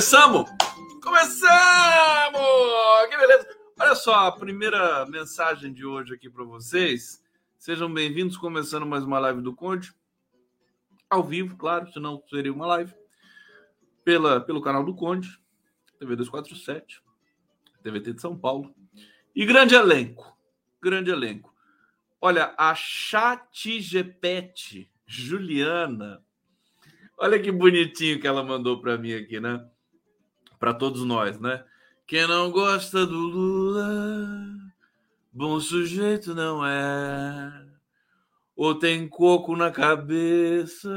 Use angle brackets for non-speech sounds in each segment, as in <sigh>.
Começamos? Começamos! Que beleza! Olha só, a primeira mensagem de hoje aqui para vocês. Sejam bem-vindos, começando mais uma live do Conde. Ao vivo, claro, senão seria uma live. Pela, pelo canal do Conde, TV 247, TVT de São Paulo. E grande elenco, grande elenco. Olha, a ChatGPT, Juliana, olha que bonitinho que ela mandou para mim aqui, né? Para todos nós, né? Quem não gosta do Lula, bom sujeito não é. Ou tem coco na cabeça,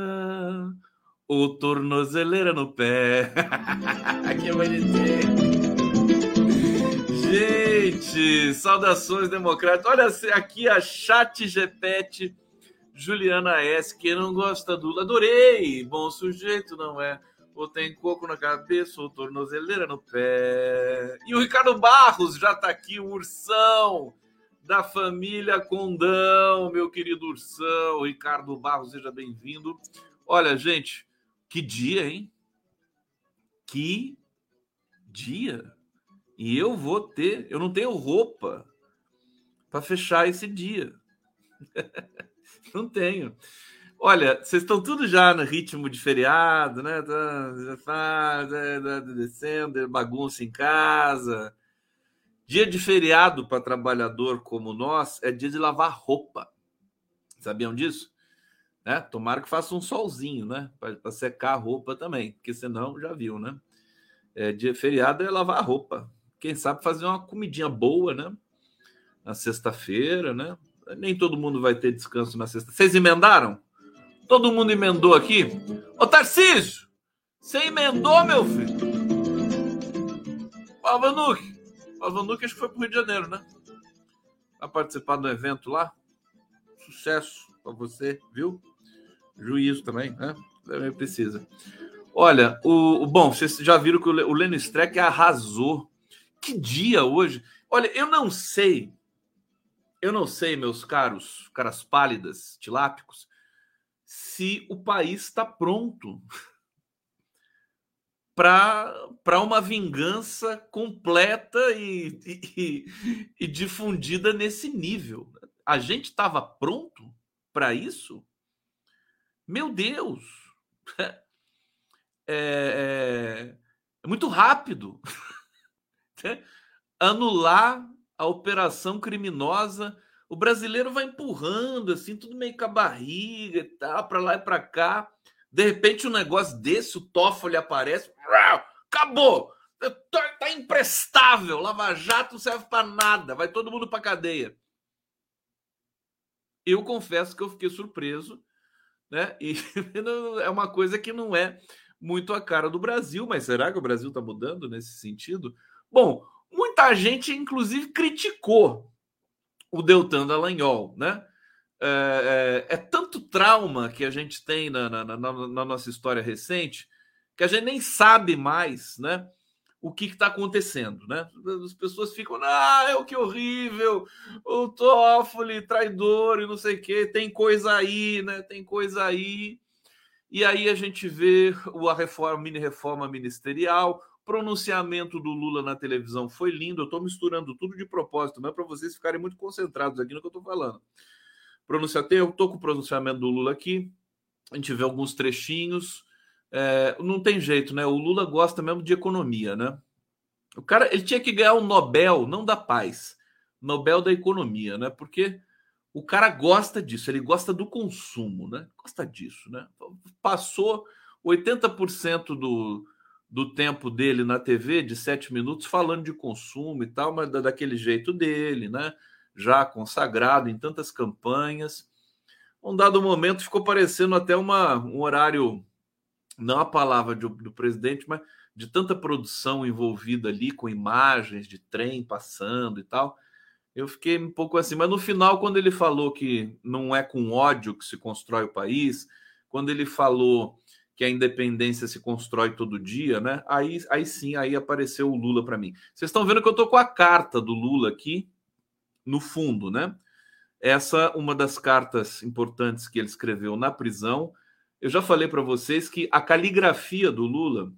ou tornozeleira no pé. <laughs> que bonitinho. Gente, saudações democráticas. Olha aqui a chat GPT Juliana S. Quem não gosta do Lula, adorei. Bom sujeito, não é? Ou tem coco na cabeça, ou tornozeleira no pé. E o Ricardo Barros já está aqui, o ursão da família Condão, meu querido ursão. Ricardo Barros, seja bem-vindo. Olha, gente, que dia, hein? Que dia. E eu vou ter, eu não tenho roupa para fechar esse dia. <laughs> não tenho. Olha, vocês estão tudo já no ritmo de feriado, né? Tá, tá, tá descendo, bagunça em casa. Dia de feriado para trabalhador como nós é dia de lavar roupa. Sabiam disso? Né? Tomara que faça um solzinho, né? Para secar a roupa também, porque senão já viu, né? É, dia feriado é lavar roupa quem sabe fazer uma comidinha boa, né? Na sexta-feira, né? Nem todo mundo vai ter descanso na sexta. Vocês emendaram? Todo mundo emendou aqui? Ô Tarcísio, você emendou, meu filho? O Alvanuque. O Alvanuque acho que foi pro Rio de Janeiro, né? Vai participar do evento lá. Sucesso para você, viu? Juízo também, né? Também precisa. Olha, o, bom, vocês já viram que o Leno Streck arrasou que dia hoje? Olha, eu não sei, eu não sei, meus caros, caras pálidas, tilápicos, se o país está pronto para uma vingança completa e, e, e, difundida nesse nível. A gente estava pronto para isso? Meu Deus! <laughs> É, é, é muito rápido. <laughs> anular a operação criminosa. O brasileiro vai empurrando assim, tudo meio com a barriga e tal, para lá e para cá. De repente, um negócio desse, o Toffoli aparece, acabou. Tá, tá imprestável. Lava Jato não serve para nada. Vai todo mundo para cadeia. Eu confesso que eu fiquei surpreso, né? E <laughs> é uma coisa que não é muito a cara do Brasil, mas será que o Brasil está mudando nesse sentido? Bom, muita gente, inclusive, criticou o Deltan Dallagnol, né? É, é, é, tanto trauma que a gente tem na, na, na, na, nossa história recente que a gente nem sabe mais, né? O que está acontecendo, né? As pessoas ficam, ah, é o que horrível, o Toffoli, traidor e não sei o quê, tem coisa aí, né? Tem coisa aí. E aí a gente vê a reforma, mini reforma ministerial, pronunciamento do Lula na televisão foi lindo. Eu estou misturando tudo de propósito, não é para vocês ficarem muito concentrados aqui no que eu estou falando. Pronunciar, eu estou com o pronunciamento do Lula aqui. A gente vê alguns trechinhos. É, não tem jeito, né? O Lula gosta mesmo de economia, né? O cara, ele tinha que ganhar o um Nobel, não da paz, Nobel da economia, né? Porque o cara gosta disso, ele gosta do consumo, né? Gosta disso, né? Passou 80% do, do tempo dele na TV, de sete minutos, falando de consumo e tal, mas daquele jeito dele, né? Já consagrado em tantas campanhas. Um dado momento ficou parecendo até uma, um horário, não a palavra do, do presidente, mas de tanta produção envolvida ali, com imagens de trem passando e tal. Eu fiquei um pouco assim, mas no final, quando ele falou que não é com ódio que se constrói o país, quando ele falou que a independência se constrói todo dia, né? Aí, aí sim, aí apareceu o Lula para mim. Vocês estão vendo que eu tô com a carta do Lula aqui no fundo, né? essa uma das cartas importantes que ele escreveu na prisão. Eu já falei para vocês que a caligrafia do Lula,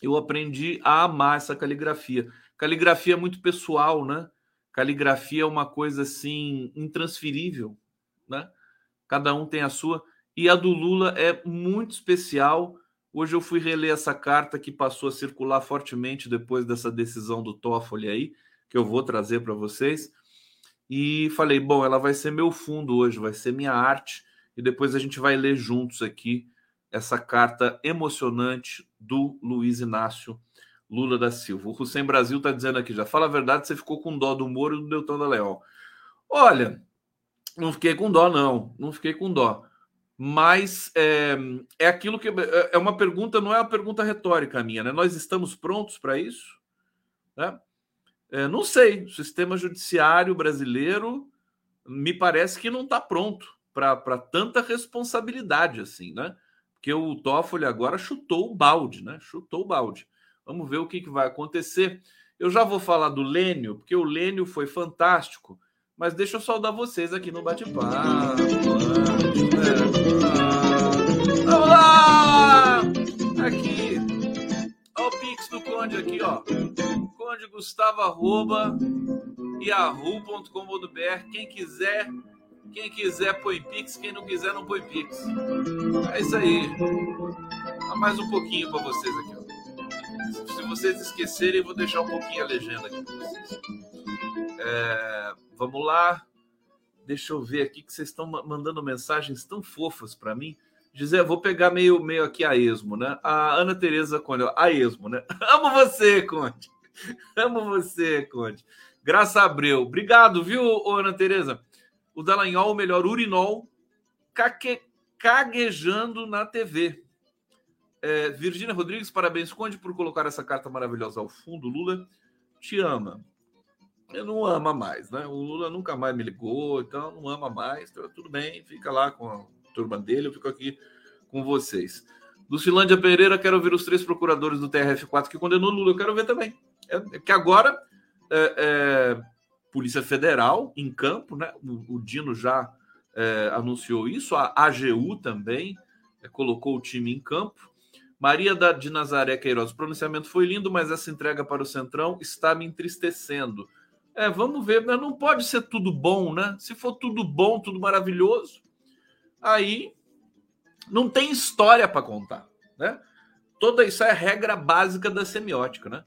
eu aprendi a amar essa caligrafia. Caligrafia é muito pessoal, né? Caligrafia é uma coisa assim intransferível, né? Cada um tem a sua. E a do Lula é muito especial. Hoje eu fui reler essa carta que passou a circular fortemente depois dessa decisão do Toffoli aí, que eu vou trazer para vocês e falei: bom, ela vai ser meu fundo hoje, vai ser minha arte, e depois a gente vai ler juntos aqui essa carta emocionante do Luiz Inácio Lula da Silva. O Hussein Brasil está dizendo aqui já: fala a verdade, você ficou com dó do Moro e do Deltão da Leão. Olha, não fiquei com dó, não, não fiquei com dó. Mas é, é aquilo que é, é uma pergunta, não é uma pergunta retórica minha, né? Nós estamos prontos para isso? Né? É, não sei, o sistema judiciário brasileiro me parece que não está pronto para tanta responsabilidade assim, né? Porque o Toffoli agora chutou o balde, né? Chutou o balde. Vamos ver o que, que vai acontecer. Eu já vou falar do Lênio, porque o Lênio foi fantástico, mas deixa eu saudar vocês aqui no bate-papo. Vamos lá! Aqui. Olha o Pix do Conde aqui, ó. Conde Gustavo arroba yahoo.com.br. Quem quiser, quem quiser põe Pix, quem não quiser não põe Pix. É isso aí. Há mais um pouquinho para vocês aqui. Ó. Se vocês esquecerem, vou deixar um pouquinho a legenda aqui para vocês. É, vamos lá. Deixa eu ver aqui que vocês estão mandando mensagens tão fofas para mim. Dizer, vou pegar meio, meio aqui a esmo, né? A Ana Tereza Conde, a esmo, né? <laughs> Amo você, Conde. <laughs> Amo você, Conde. Graça Abreu. Obrigado, viu, Ana Tereza? O Dallagnol, melhor urinol, caque, caguejando na TV. É, Virgínia Rodrigues, parabéns, Conde, por colocar essa carta maravilhosa ao fundo. Lula te ama. Não ama mais, né? O Lula nunca mais me ligou, então não ama mais. Então, tudo bem, fica lá com a turma dele, eu fico aqui com vocês. Lucilândia Pereira, quero ver os três procuradores do TRF4 que condenou Lula. Eu quero ver também. É, é que agora, é, é, Polícia Federal em campo, né? O, o Dino já é, anunciou isso, a AGU também é, colocou o time em campo. Maria da, de Nazaré Queiroz, o pronunciamento foi lindo, mas essa entrega para o Centrão está me entristecendo. É, vamos ver, mas não pode ser tudo bom, né? Se for tudo bom, tudo maravilhoso, aí não tem história para contar, né? Toda isso é regra básica da semiótica, né?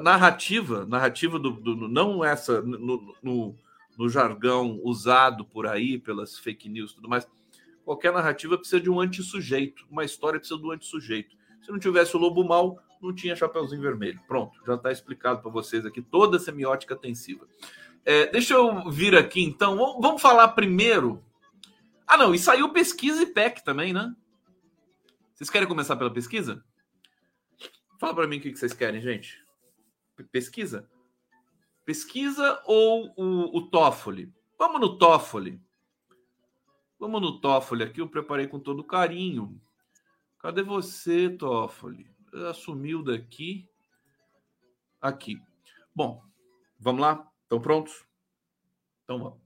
narrativa, narrativa do, do não essa no, no, no, jargão usado por aí pelas fake news tudo mais. Qualquer narrativa precisa de um antissujeito, uma história precisa do antissujeito. Se não tivesse o lobo mal, não tinha Chapeuzinho Vermelho. Pronto, já está explicado para vocês aqui toda a semiótica tensiva. É, deixa eu vir aqui então. Vamos falar primeiro. Ah, não, e saiu pesquisa e PEC também, né? Vocês querem começar pela pesquisa? Fala para mim o que vocês querem, gente. Pesquisa? Pesquisa ou o, o Toffoli? Vamos no Toffoli. Vamos no Toffoli aqui, eu preparei com todo carinho. Cadê você, Toffoli? Assumiu daqui. Aqui. Bom, vamos lá? Estão prontos? Então vamos.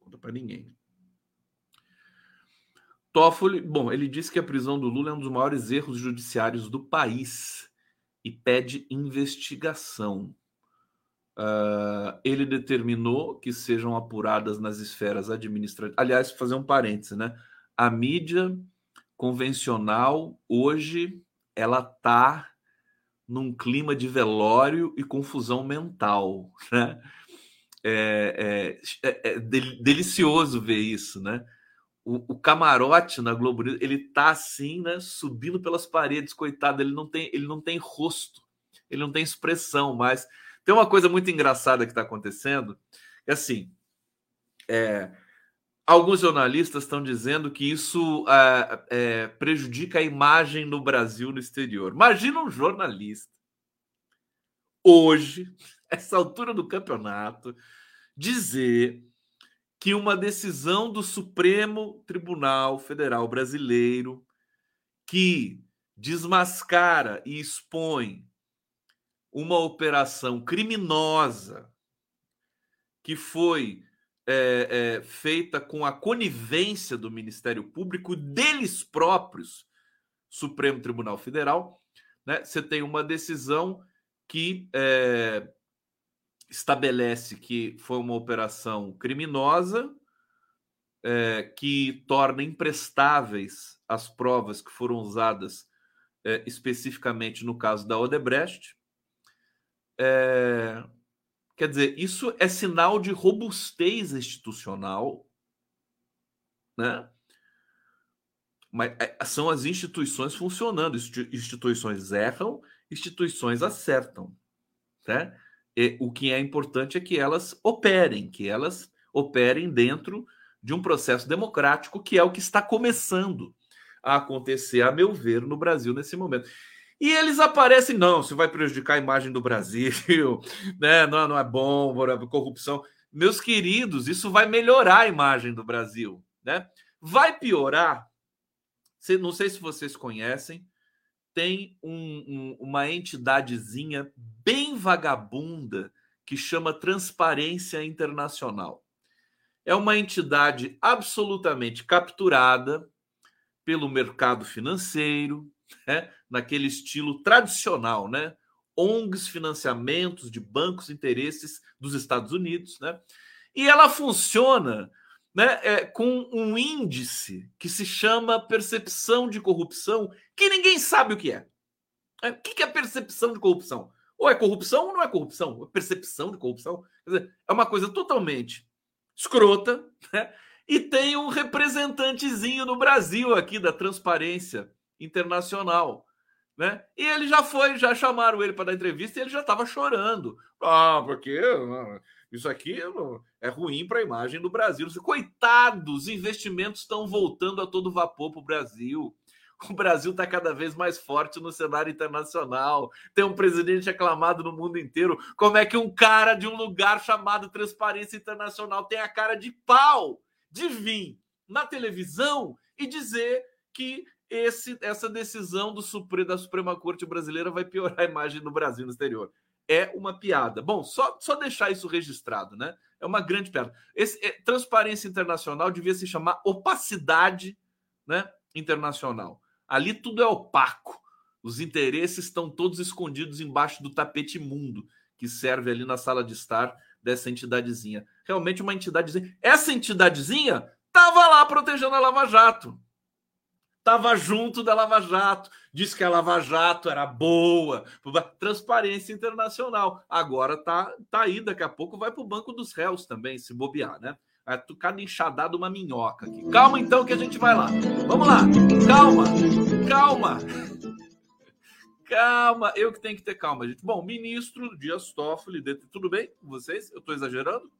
Conta para ninguém. Toffoli, bom, ele disse que a prisão do Lula é um dos maiores erros judiciários do país e pede investigação. Uh, ele determinou que sejam apuradas nas esferas administrativas. Aliás, fazer um parêntese, né? A mídia convencional hoje ela tá num clima de velório e confusão mental, né? É, é, é, é delicioso ver isso, né? o, o, camarote na Globo ele tá assim, né, subindo pelas paredes, coitado, ele não tem, ele não tem rosto, ele não tem expressão, mas tem uma coisa muito engraçada que está acontecendo, é assim, é, alguns jornalistas estão dizendo que isso é, é, prejudica a imagem no Brasil no exterior. Imagina um jornalista hoje, <laughs> essa altura do campeonato, dizer que uma decisão do Supremo Tribunal Federal Brasileiro que desmascara e expõe uma operação criminosa que foi é, é, feita com a conivência do Ministério Público deles próprios, Supremo Tribunal Federal, né? Você tem uma decisão que é, estabelece que foi uma operação criminosa, é, que torna imprestáveis as provas que foram usadas é, especificamente no caso da Odebrecht. É, quer dizer, isso é sinal de robustez institucional, né? Mas é, são as instituições funcionando. Instituições erram, instituições acertam. Né? E o que é importante é que elas operem, que elas operem dentro de um processo democrático, que é o que está começando a acontecer, a meu ver, no Brasil nesse momento. E eles aparecem, não, isso vai prejudicar a imagem do Brasil, <laughs> né? não, não é bom, corrupção. Meus queridos, isso vai melhorar a imagem do Brasil. Né? Vai piorar. Não sei se vocês conhecem, tem um, um, uma entidadezinha bem vagabunda que chama Transparência Internacional. É uma entidade absolutamente capturada pelo mercado financeiro, né? Naquele estilo tradicional, né? ONGs, financiamentos de bancos, interesses dos Estados Unidos, né? E ela funciona né, é, com um índice que se chama percepção de corrupção, que ninguém sabe o que é. é o que é percepção de corrupção? Ou é corrupção ou não é corrupção? É percepção de corrupção? Dizer, é uma coisa totalmente escrota, né? E tem um representantezinho no Brasil aqui da transparência internacional. Né? E ele já foi, já chamaram ele para dar entrevista e ele já estava chorando. Ah, porque isso aqui é ruim para a imagem do Brasil. Coitados, investimentos estão voltando a todo vapor para o Brasil. O Brasil está cada vez mais forte no cenário internacional. Tem um presidente aclamado no mundo inteiro. Como é que um cara de um lugar chamado Transparência Internacional tem a cara de pau de vir na televisão e dizer que esse, essa decisão do Supre, da Suprema Corte Brasileira vai piorar a imagem do Brasil no exterior. É uma piada. Bom, só, só deixar isso registrado, né? É uma grande piada. Esse, é, transparência internacional devia se chamar opacidade né, internacional. Ali tudo é opaco. Os interesses estão todos escondidos embaixo do tapete imundo que serve ali na sala de estar dessa entidadezinha. Realmente uma entidadezinha. Essa entidadezinha estava lá protegendo a Lava Jato estava junto da Lava Jato, disse que a Lava Jato era boa, transparência internacional. Agora tá, tá aí, daqui a pouco vai para o banco dos réus também, se bobear, né? É cada enxadada uma minhoca aqui. Calma então que a gente vai lá. Vamos lá. Calma. Calma. Calma, eu que tenho que ter calma, gente. Bom, ministro Dias Toffoli, tudo bem com vocês? Eu estou exagerando?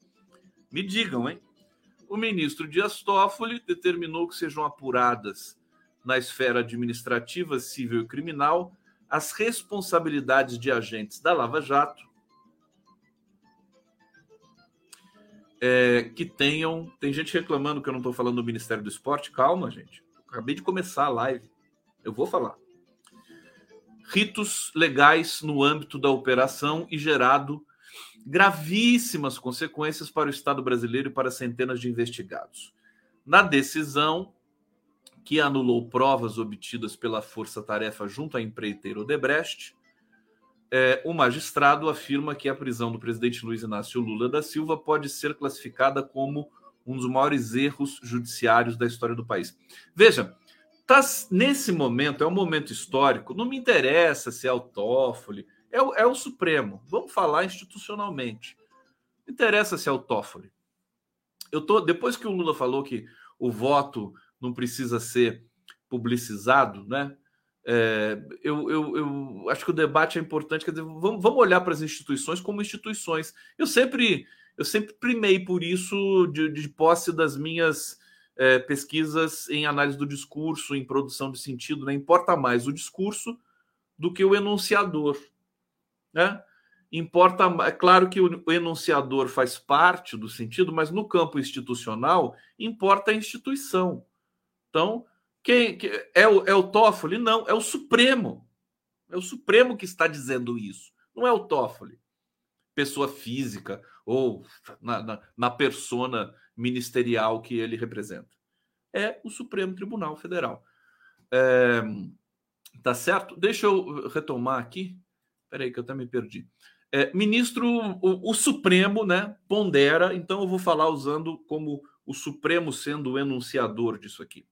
Me digam, hein? O ministro Dias Toffoli determinou que sejam apuradas na esfera administrativa, civil e criminal as responsabilidades de agentes da Lava Jato é, que tenham. Tem gente reclamando que eu não estou falando do Ministério do Esporte. Calma, gente. acabei de começar a live. Eu vou falar. Ritos legais no âmbito da operação e gerado gravíssimas consequências para o Estado brasileiro e para centenas de investigados. Na decisão, que anulou provas obtidas pela força-tarefa junto à empreiteira Odebrecht, é, o magistrado afirma que a prisão do presidente Luiz Inácio Lula da Silva pode ser classificada como um dos maiores erros judiciários da história do país. Veja, tá, nesse momento, é um momento histórico, não me interessa se é o Toffoli, é o, é o Supremo. Vamos falar institucionalmente. Não interessa se é o Toffoli. Eu tô, depois que o Lula falou que o voto não precisa ser publicizado, né? É, eu, eu, eu, acho que o debate é importante. Quer dizer, vamos, vamos olhar para as instituições como instituições. Eu sempre, eu sempre primei por isso de, de posse das minhas é, pesquisas em análise do discurso, em produção de sentido. Né? Importa mais o discurso do que o enunciador. Né? Importa, é claro que o enunciador faz parte do sentido, mas no campo institucional importa a instituição. Então, quem, quem é, o, é o Toffoli? Não, é o Supremo. É o Supremo que está dizendo isso. Não é o Toffoli. pessoa física ou na, na, na persona ministerial que ele representa. É o Supremo Tribunal Federal. É, tá certo? Deixa eu retomar aqui. Peraí, que eu até me perdi. É, ministro, o, o, Supremo, né, pondera, então eu vou falar usando como o Supremo sendo o enunciador disso aqui.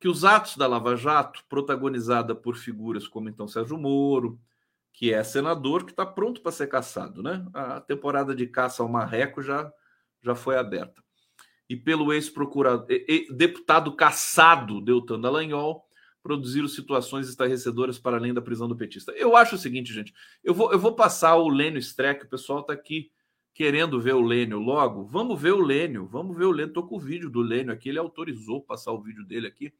Que os atos da Lava Jato, protagonizada por figuras como então Sérgio Moro, que é senador, que está pronto para ser caçado, né? A temporada de caça ao marreco já, já foi aberta. E pelo ex-procurador, deputado caçado Deltan Dallagnol, produziram situações estarrecedoras para além da prisão do petista. Eu acho o seguinte, gente, eu vou, eu vou passar o Lênio Streck, o pessoal está aqui querendo ver o Lênio logo. Vamos ver o Lênio, vamos ver o Lênio. Estou com o vídeo do Lênio aqui, ele autorizou passar o vídeo dele aqui.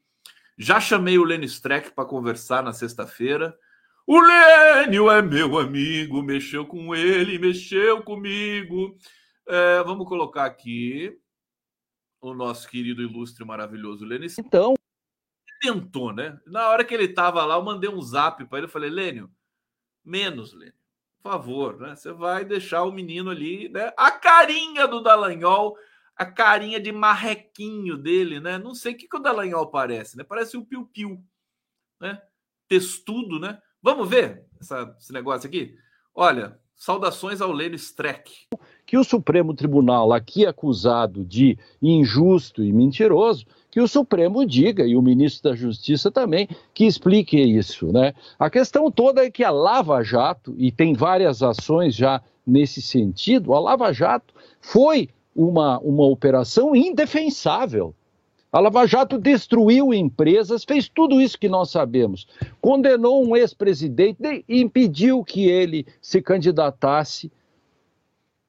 Já chamei o Lênio Streck para conversar na sexta-feira. O Lênio é meu amigo, mexeu com ele, mexeu comigo. É, vamos colocar aqui o nosso querido, ilustre, maravilhoso Lênio. Então, tentou, né? Na hora que ele estava lá, eu mandei um zap para ele, eu falei, Lênio, menos, Lênio, por favor, né? Você vai deixar o menino ali, né? A carinha do Dallagnol, a carinha de marrequinho dele, né? Não sei o que, que o Dallagnol parece, né? Parece o Piu Piu, né? Testudo, né? Vamos ver essa, esse negócio aqui? Olha, saudações ao Lênio Streck. Que o Supremo Tribunal, aqui acusado de injusto e mentiroso, que o Supremo diga, e o ministro da Justiça também, que explique isso. Né? A questão toda é que a Lava Jato, e tem várias ações já nesse sentido, a Lava Jato foi uma, uma operação indefensável. A Lava Jato destruiu empresas, fez tudo isso que nós sabemos. Condenou um ex-presidente impediu que ele se candidatasse.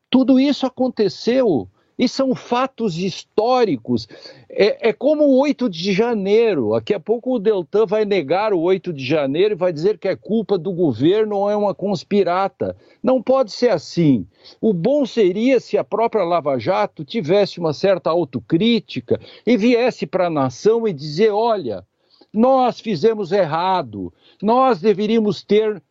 Tudo isso aconteceu e são fatos históricos. É, é, como o 8 de janeiro. Daqui a pouco o Deltan vai negar o 8 de janeiro e vai dizer que é culpa do governo ou é uma conspirata. Não pode ser assim. O bom seria se a própria Lava Jato tivesse uma certa autocrítica e viesse para a nação e dizer: olha, nós fizemos errado, nós deveríamos ter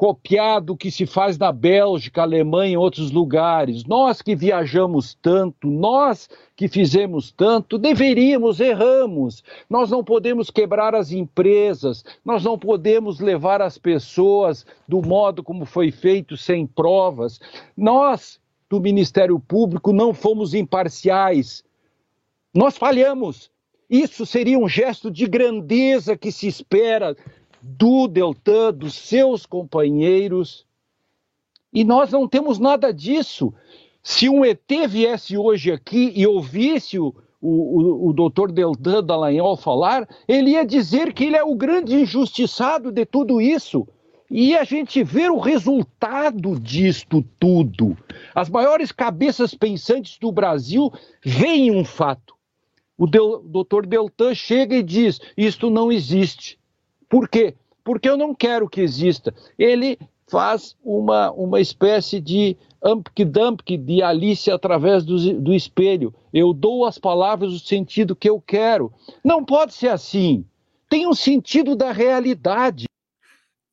copiado o que se faz na Bélgica, Alemanha e outros lugares. Nós que viajamos tanto, nós que fizemos tanto, deveríamos, erramos. Nós não podemos quebrar as empresas, nós não podemos levar as pessoas do modo como foi feito, sem provas. Nós, do Ministério Público, não fomos imparciais. Nós falhamos. Isso seria um gesto de grandeza que se espera do Deltan, dos seus companheiros. E nós não temos nada disso. Se um ET viesse hoje aqui e ouvisse o, o, o, doutor Deltan Dallagnol falar, ele ia dizer que ele é o grande injustiçado de tudo isso. E a gente vê o resultado disto tudo. As maiores cabeças pensantes do Brasil veem um fato. O doutor Deltan chega e diz: Isto não existe. Por quê? Porque eu não quero que exista. Ele faz uma, uma espécie de ampk-dumpk de Alice através do, do espelho. Eu dou às palavras o sentido que eu quero. Não pode ser assim. Tem um sentido da realidade.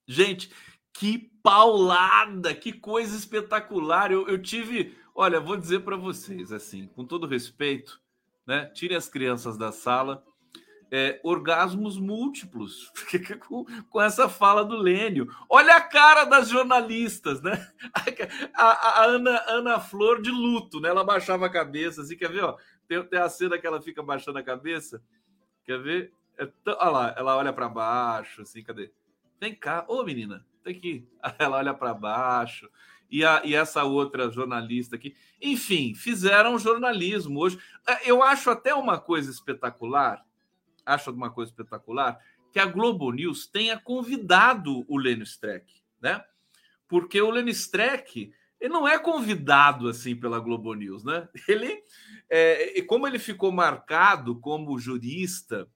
Gente, que paulada, que coisa espetacular. Eu, eu tive, olha, vou dizer para vocês assim, com todo respeito, né? Tire as crianças da sala é, orgasmos múltiplos <laughs> com, com, essa fala do Lênio. Olha a cara das jornalistas, né? A, a, a, Ana, Ana Flor de luto, né? Ela baixava a cabeça, assim, quer ver? Ó, tem, tem a cena que ela fica baixando a cabeça. Quer ver? É olha lá, ela olha para baixo, assim, cadê? Vem cá, ô menina, tem aqui. <laughs> Ela olha para baixo. E, a, e essa outra jornalista aqui. Enfim, fizeram jornalismo hoje. É, eu acho até uma coisa espetacular acho uma coisa espetacular, que a Globo News tenha convidado o Lênio Streck, né? Porque o Lênio Streck ele não é convidado assim pela Globo News, né? <laughs> Ele, é, como ele ficou marcado como jurista,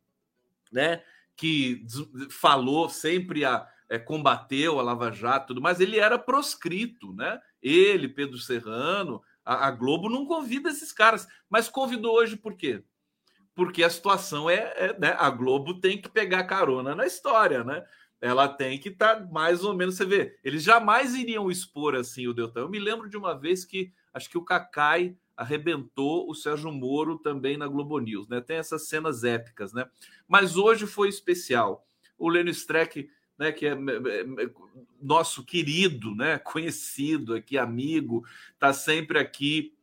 né? Que falou sempre a é, combateu a Lava Jato, tudo mais, ele era proscrito, né? Ele, Pedro Serrano, a, a Globo não convida esses caras, mas convidou hoje por quê? Porque a situação é, é né, a Globo tem que pegar carona na história, né? ela tem que estar tá mais ou menos. Você vê, eles jamais iriam expor assim o Deltan. Eu me lembro de uma vez que acho que o Cacai arrebentou o Sérgio Moro também na Globo News, né? Tem essas cenas épicas, né? Mas hoje foi especial. O Lênin Streck, né, que é, nosso querido, né, conhecido aqui, amigo, está sempre aqui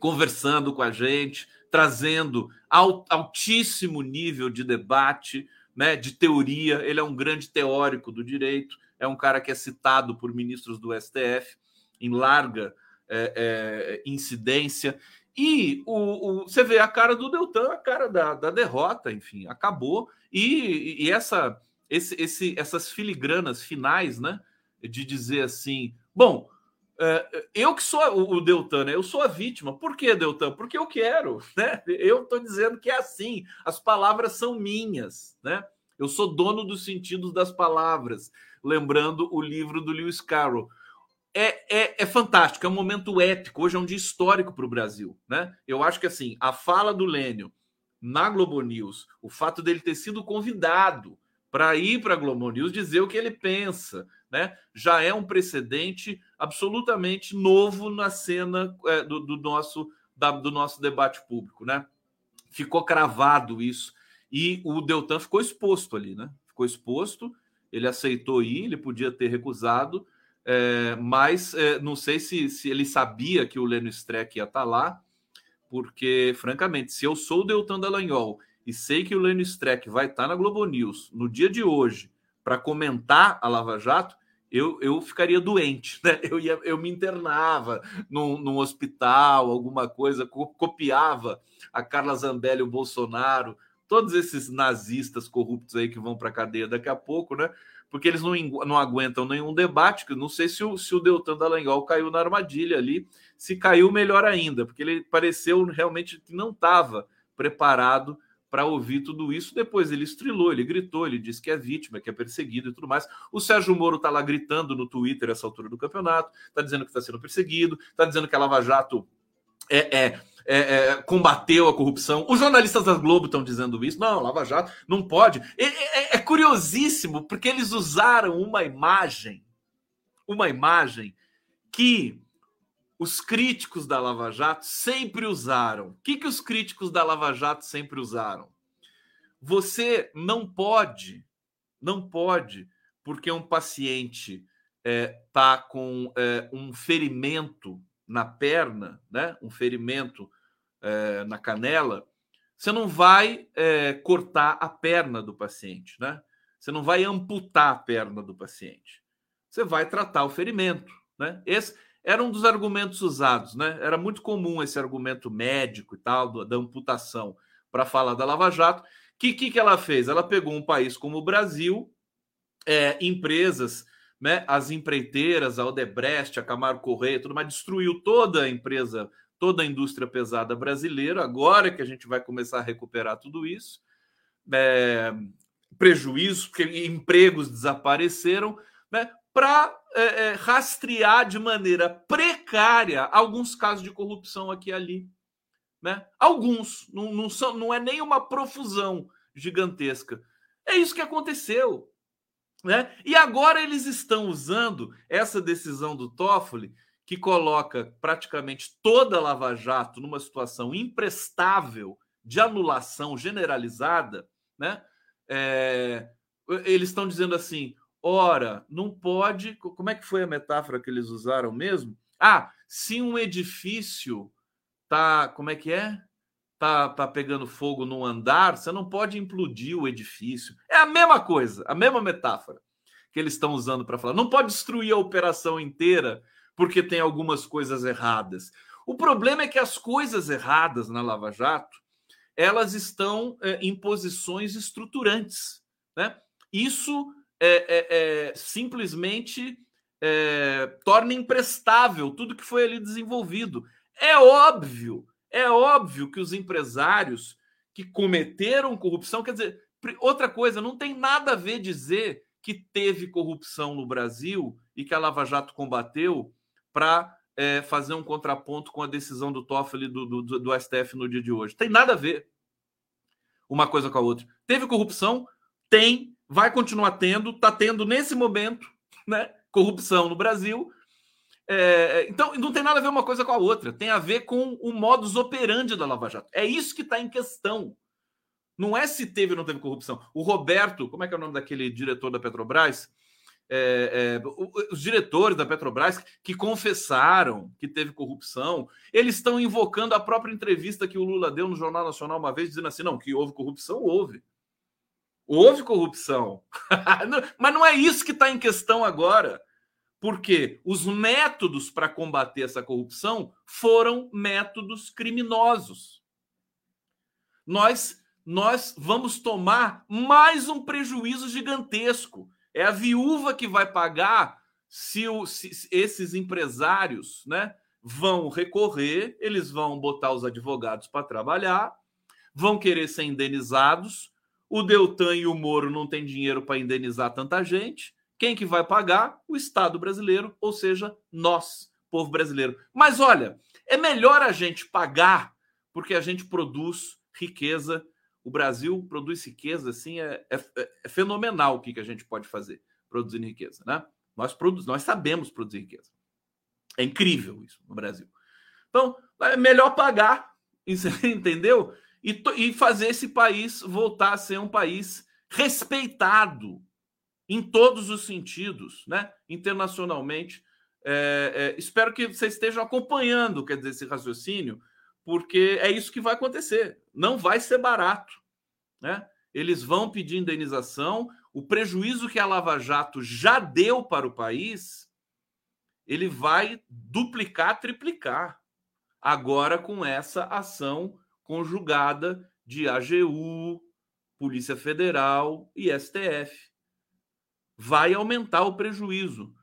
conversando com a gente, trazendo altíssimo nível de debate, né, de teoria. Ele é um grande teórico do direito, é um cara que é citado por ministros do STF em larga é, é, incidência. E o, o, você vê a cara do Deltan, a cara da, da derrota, enfim, acabou. E, e essa, esse, esse, essas filigranas finais, né, de dizer assim, bom, eu que sou o Deltan, né? eu sou a vítima. Por que, Deltan? Porque eu quero, né? Eu estou dizendo que é assim. As palavras são minhas, né? Eu sou dono dos sentidos das palavras. Lembrando o livro do Lewis Carroll. É, é, é fantástico, é um momento épico. Hoje é um dia histórico para o Brasil, né? Eu acho que assim, a fala do Lênio na Globo News, o fato dele ter sido convidado para ir para a Globo News dizer o que ele pensa, né? Já é um precedente absolutamente novo na cena é, do, do, nosso da, do nosso debate público, né? Ficou cravado isso e o Deltan ficou exposto ali, né? Ficou exposto. Ele aceitou ir, ele podia ter recusado, é, mas é, não sei se, se ele sabia que o Leno Streck ia estar tá lá, porque, francamente, se eu sou o Deltan Dallagnol e sei que o Lênin Streck vai estar na Globo News no dia de hoje para comentar a Lava Jato, eu, eu ficaria doente, <laughs> né? Eu, ia, eu me internava num, num hospital, alguma coisa, copiava a Carla Zambelli, o Bolsonaro, todos esses nazistas corruptos aí que vão para a cadeia daqui a pouco, né? Porque eles não, não aguentam nenhum debate, que não sei se o, se o Deltan Dallagnol caiu na armadilha ali, se caiu, melhor ainda, porque ele pareceu realmente que não estava preparado para ouvir tudo isso. Depois ele estrilou, ele gritou, ele disse que é vítima, que é perseguido e tudo mais. O Sérgio Moro está lá gritando no Twitter essa altura do campeonato, está dizendo que está sendo perseguido, está dizendo que a Lava Jato é, é, é, é, combateu a corrupção. Os jornalistas da Globo estão dizendo isso. Não, Lava Jato não pode. É, é, é curiosíssimo, porque eles usaram uma imagem, uma imagem que os críticos da Lava Jato sempre usaram. O que, que os críticos da Lava Jato sempre usaram? Você não pode, não pode, porque um paciente está é, tá com é, um ferimento na perna, né? um ferimento é, na canela, você não vai é, cortar a perna do paciente, né? Você não vai amputar a perna do paciente. Você vai tratar o ferimento, né? Esse, era um dos argumentos usados, né? Era muito comum esse argumento médico e tal, da amputação, para falar da Lava Jato. O que, que, que ela fez? Ela pegou um país como o Brasil, é, empresas, né, as empreiteiras, a Odebrecht, a Camargo Correia, tudo mais, destruiu toda a empresa, toda a indústria pesada brasileira. Agora que a gente vai começar a recuperar tudo isso, é, prejuízos, porque empregos desapareceram, né? para é, é, rastrear de maneira precária alguns casos de corrupção aqui e ali. Né? Alguns, não, não, são, não é nem uma profusão gigantesca. É isso que aconteceu. Né? E agora eles estão usando essa decisão do Toffoli, que coloca praticamente toda a Lava Jato numa situação imprestável de anulação generalizada. Né? É, eles estão dizendo assim: Ora, não pode. Como é que foi a metáfora que eles usaram mesmo? Ah, se um edifício tá. Como é que é? Tá, tá pegando fogo num andar, você não pode implodir o edifício. É a mesma coisa, a mesma metáfora que eles estão usando para falar. Não pode destruir a operação inteira porque tem algumas coisas erradas. O problema é que as coisas erradas na Lava Jato elas estão é, em posições estruturantes. Né? Isso é, é, é, simplesmente é, torna imprestável tudo que foi ali desenvolvido. É óbvio, é óbvio que os empresários que cometeram corrupção, quer dizer, outra coisa, não tem nada a ver dizer que teve corrupção no Brasil e que a Lava Jato combateu para é, fazer um contraponto com a decisão do Toffoli do, do, do STF no dia de hoje. Tem nada a ver uma coisa com a outra. Teve corrupção? Tem vai continuar tendo, está tendo nesse momento, né? Corrupção no Brasil. É, então, não tem nada a ver uma coisa com a outra. Tem a ver com o modus operandi da Lava Jato. É isso que está em questão. Não é se teve ou não teve corrupção. O Roberto, como é que é o nome daquele diretor da Petrobras? É, é, os diretores da Petrobras que confessaram que teve corrupção, eles estão invocando a própria entrevista que o Lula deu no Jornal Nacional uma vez, dizendo assim: não, que houve corrupção, houve. Houve corrupção. <laughs> Mas não é isso que está em questão agora. Porque os métodos para combater essa corrupção foram métodos criminosos. Nós, nós vamos tomar mais um prejuízo gigantesco. É a viúva que vai pagar se, o, se esses empresários né, vão recorrer, eles vão botar os advogados para trabalhar, vão querer ser indenizados. O Deltan e o Moro não têm dinheiro para indenizar tanta gente. Quem que vai pagar? O Estado brasileiro, ou seja, nós, povo brasileiro. Mas olha, é melhor a gente pagar porque a gente produz riqueza. O Brasil produz riqueza, assim, é, é, é fenomenal o que, que a gente pode fazer produzindo riqueza, né? Nós, produz, nós sabemos produzir riqueza. É incrível isso no Brasil. Então, é melhor pagar, <laughs> entendeu? E, e fazer esse país voltar a ser um país respeitado em todos os sentidos, né? internacionalmente. É, é, espero que vocês estejam acompanhando, quer dizer, esse raciocínio, porque é isso que vai acontecer. Não vai ser barato. Né? Eles vão pedir indenização. O prejuízo que a Lava Jato já deu para o país, ele vai duplicar, triplicar. Agora com essa ação conjugada de AGU, Polícia Federal e STF vai aumentar o prejuízo.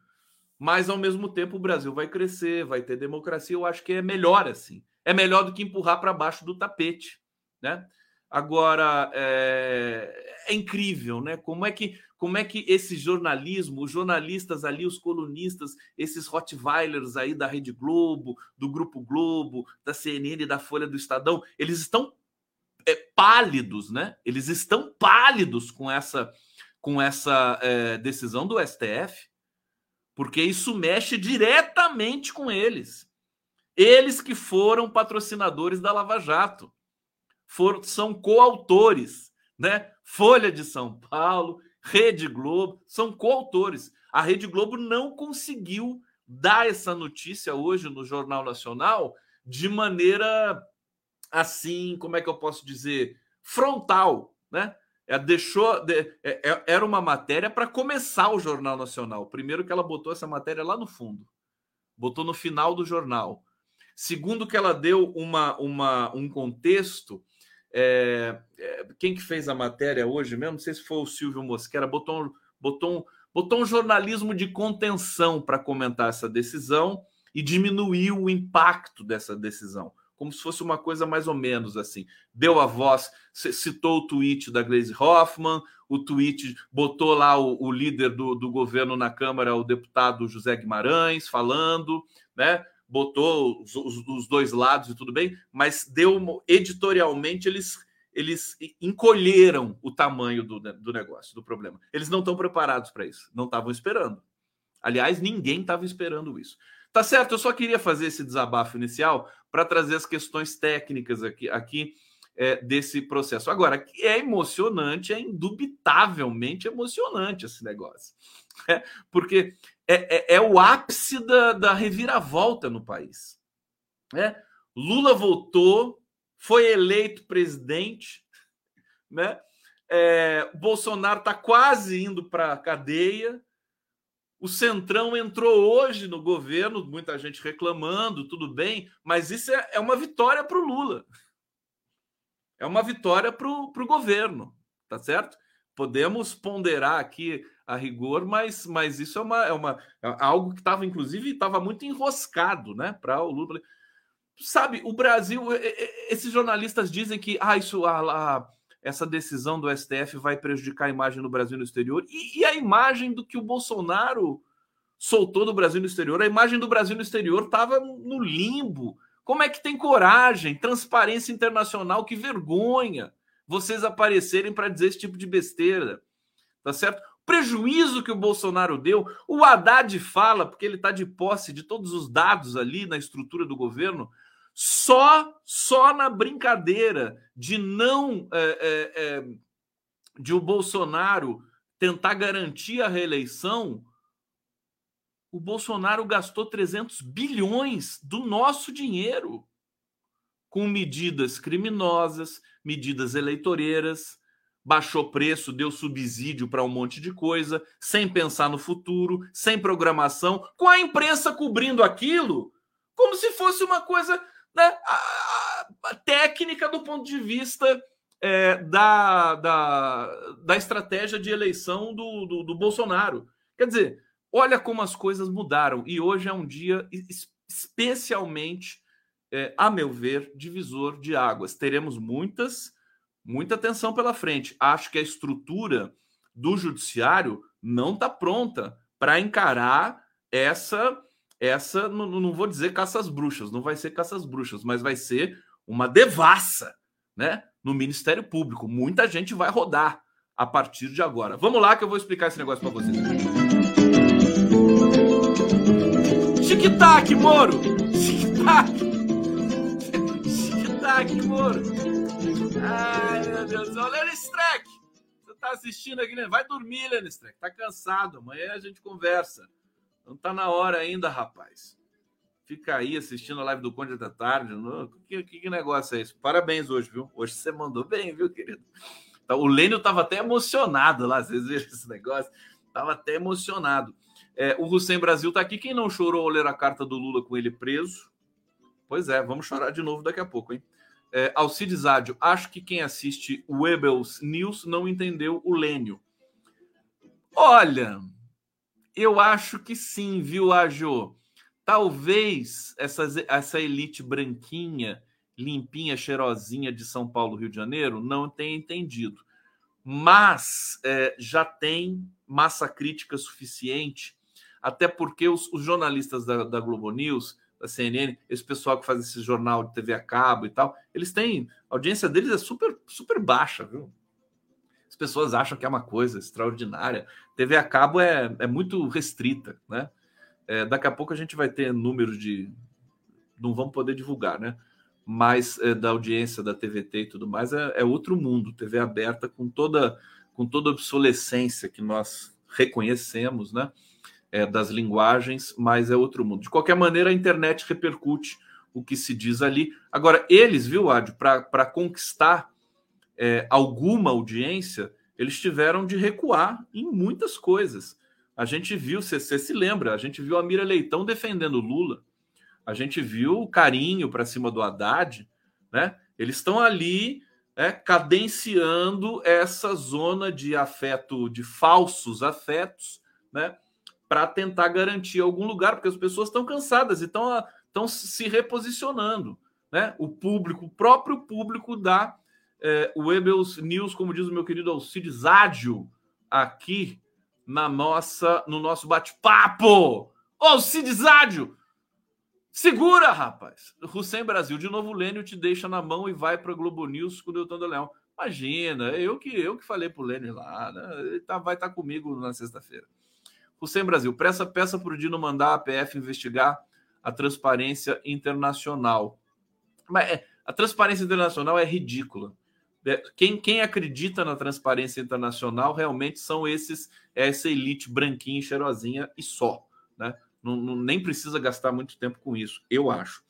Mas, ao mesmo tempo, o Brasil vai crescer, vai ter democracia. Eu acho que é melhor assim. É melhor do que empurrar para baixo do tapete. Né? Agora, é... é, incrível, né? Como é que como é que esse jornalismo, os jornalistas ali, os colunistas, esses Rottweilers aí da Rede Globo, do Grupo Globo, da CNN, da Folha do Estadão, eles estão é, pálidos, né? Eles estão pálidos com essa com essa é, decisão do STF, porque isso mexe diretamente com eles. Eles que foram patrocinadores da Lava Jato, foram, são coautores, né? Folha de São Paulo, Rede Globo, são coautores. A Rede Globo não conseguiu dar essa notícia hoje no Jornal Nacional de maneira assim, como é que eu posso dizer, frontal, né? É, deixou. De, é, é, era uma matéria para começar o Jornal Nacional. Primeiro, que ela botou essa matéria lá no fundo, botou no final do jornal. Segundo, que ela deu uma, uma, um contexto. É, é, quem que fez a matéria hoje mesmo? Não sei se foi o Silvio Mosquera, botou, botou, um, botou um jornalismo de contenção para comentar essa decisão e diminuiu o impacto dessa decisão como se fosse uma coisa mais ou menos assim. Deu a voz, citou o tweet da Glaze Hoffman, o tweet botou lá o, o líder do, do, governo na Câmara, o deputado José Guimarães, falando, né? Botou os, os, os dois lados e tudo bem, mas deu editorialmente eles eles encolheram o tamanho do, do negócio, do problema. Eles não estão preparados para isso, não estavam esperando. Aliás, ninguém estava esperando isso. Tá certo, eu só queria fazer esse desabafo inicial para trazer as questões técnicas aqui, aqui é, desse processo. Agora, é emocionante, é indubitavelmente emocionante esse negócio. É, porque é, é, é, o ápice da, da reviravolta no país. Né? Lula voltou, foi eleito presidente, né? É, Bolsonaro está quase indo para a cadeia, o Centrão entrou hoje no governo, muita gente reclamando, tudo bem, mas isso é, é uma vitória para o Lula. É uma vitória para o governo, tá certo? Podemos ponderar aqui a rigor, mas, mas isso é, uma, é, uma, é algo que estava, inclusive, estava muito enroscado né, para o Lula. Sabe, o Brasil, esses jornalistas dizem que ah, isso, a, a essa decisão do STF vai prejudicar a imagem do Brasil no exterior e, e, a imagem do que o Bolsonaro soltou do Brasil no exterior. A imagem do Brasil no exterior estava no limbo. Como é que tem coragem, transparência internacional? Que vergonha vocês aparecerem para dizer esse tipo de besteira. tá certo? Prejuízo que o Bolsonaro deu, o Haddad fala, porque ele está de posse de todos os dados ali na estrutura do governo, só só na brincadeira de não é, é, é, de o Bolsonaro tentar garantir a reeleição, o Bolsonaro gastou 300 bilhões do nosso dinheiro com medidas criminosas, medidas eleitoreiras, baixou preço, deu subsídio para um monte de coisa, sem pensar no futuro, sem programação, com a imprensa cobrindo aquilo como se fosse uma coisa né, a, a técnica do ponto de vista é, da, da, da estratégia de eleição do, do, do Bolsonaro. Quer dizer, olha como as coisas mudaram. E hoje é um dia especialmente, é, a meu ver, divisor de águas. Teremos muitas muita atenção pela frente. Acho que a estrutura do judiciário não está pronta para encarar essa essa não, não vou dizer caças bruxas, não vai ser caças bruxas, mas vai ser uma devassa, né? No Ministério Público, muita gente vai rodar a partir de agora. Vamos lá que eu vou explicar esse negócio para vocês. Tic-tac, Moro! Tic-tac! Tic-tac, Moro! Ai, meu Deus. Ô, Lenny Streck, você tá assistindo aqui, né? Vai dormir, Lenny Streck. Tá cansado. Amanhã a gente conversa. Não tá na hora ainda, rapaz. Fica aí assistindo a live do Conde da tarde. Que, que, que, negócio é esse? Parabéns hoje, viu? Hoje você mandou bem, viu, querido? Então, o Lênio tava até emocionado lá. Vocês viram <laughs> esse negócio? Tava até emocionado. É, o Hussein Brasil tá aqui. Quem não chorou ao ler a carta do Lula com ele preso? Pois é, vamos chorar de novo daqui a pouco, hein? É, Alcides Ádio, acho que quem assiste o Webels News não entendeu o Lênio. Olha, eu acho que sim, viu, Ágio? Talvez essa, essa elite branquinha, limpinha, cheirosinha de São Paulo, Rio de Janeiro, não tenha entendido. Mas é, já tem massa crítica suficiente, até porque os, os jornalistas da, da Globo News da CNN, esse pessoal que faz esse jornal de TV a cabo e tal, eles têm. A audiência deles é super, super baixa, viu? As pessoas acham que é uma coisa extraordinária. TV a cabo é, é muito restrita, né? É, daqui a pouco a gente vai ter números de. Não vamos poder divulgar, né? Mas é, da audiência da TVT e tudo mais é, é outro mundo. TV aberta com toda, com toda a obsolescência que nós reconhecemos, né? É, das linguagens, mas é outro mundo. De qualquer maneira, a internet repercute o que se diz ali. Agora, eles, viu, Ad, para conquistar é, alguma audiência, eles tiveram de recuar em muitas coisas. A gente viu, você se lembra, a gente viu a Mira Leitão defendendo Lula, a gente viu o carinho para cima do Haddad, né? Eles estão ali é, cadenciando essa zona de afeto, de falsos afetos, né? Para tentar garantir algum lugar, porque as pessoas estão cansadas e estão, se reposicionando. Né? O público, o próprio público da é, Webels News, como diz o meu querido Alcides Ádio, aqui na nossa, no nosso bate-papo. Alcides Ádio! Segura, rapaz! Hussein Brasil, de novo o Lênio te deixa na mão e vai para Globo News com o Deltan do Leão. Imagina, eu que eu que falei pro Lênio lá, né? ele tá, vai estar tá comigo na sexta-feira. Hussein Brasil, peça, peça para o Dino mandar a PF investigar a transparência internacional. Mas é, a transparência internacional é ridícula. É, quem, quem acredita na transparência internacional realmente são esses, essa elite branquinha cheirosinha e só. Né? Não, não, nem precisa gastar muito tempo com isso, eu acho.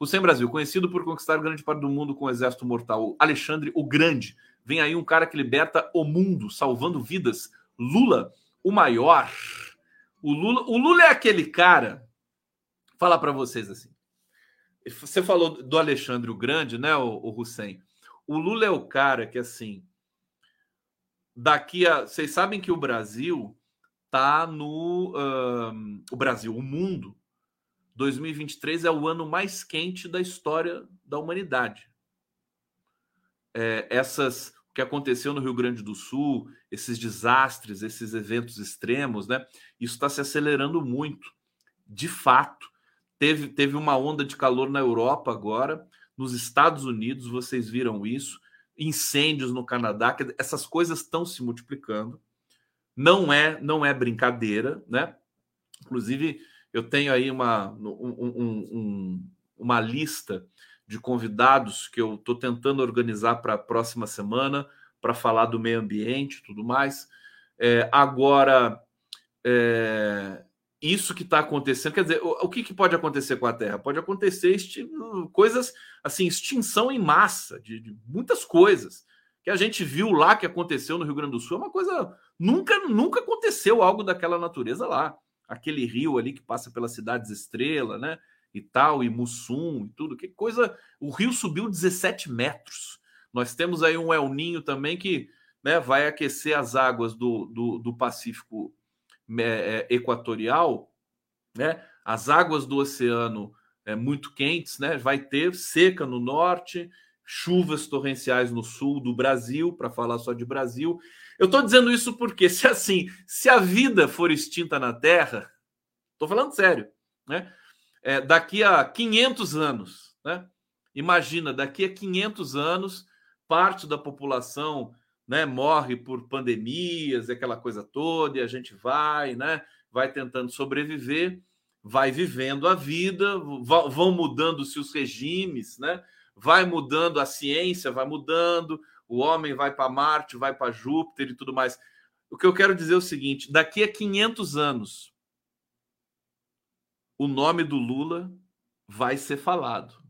Hussein Brasil, conhecido por conquistar grande parte do mundo com o exército mortal, Alexandre o Grande. Vem aí um cara que liberta o mundo, salvando vidas. Lula, o maior. O Lula, o Lula é aquele cara. Falar para vocês assim. Você falou do Alexandre o Grande, né, o, o Hussein? O Lula é o cara que assim, daqui a, vocês sabem que o Brasil tá no o Brasil, o mundo 2023 é o ano mais quente da história da humanidade. É, essas que aconteceu no Rio Grande do Sul, esses desastres, esses eventos extremos, né? Isso está se acelerando muito. De fato, teve, teve uma onda de calor na Europa agora, nos Estados Unidos, vocês viram isso, incêndios no Canadá, essas coisas estão se multiplicando. Não é, não é brincadeira, né? Inclusive, eu tenho aí uma, um, um, um, uma lista de convidados que eu estou tentando organizar para a próxima semana para falar do meio ambiente tudo mais. É, agora, é, isso que está acontecendo, quer dizer, o, o que, que, pode acontecer com a Terra? Pode acontecer coisas assim, extinção em massa de, de, muitas coisas que a gente viu lá que aconteceu no Rio Grande do Sul. É uma coisa nunca, nunca aconteceu algo daquela natureza lá. Aquele rio ali que passa pelas cidades estrela, né? E tal, e Mussum e tudo. Que coisa. O rio subiu 17 metros. Nós temos aí um El Ninho também que né, vai aquecer as águas do, do, do Pacífico é, é, equatorial, né? As águas do oceano é, muito quentes, né? Vai ter seca no norte, chuvas torrenciais no sul do Brasil, para falar só de Brasil. Eu estou dizendo isso porque se assim, se a vida for extinta na Terra, estou falando sério, né? É, daqui a 500 anos, né? Imagina, daqui a 500 anos, parte da população né, morre por pandemias, aquela coisa toda, e a gente vai, né, vai tentando sobreviver, vai vivendo a vida, vão mudando-se os regimes, né, vai mudando a ciência, vai mudando, o homem vai para Marte, vai para Júpiter e tudo mais. O que eu quero dizer é o seguinte: daqui a 500 anos, o nome do Lula vai ser falado.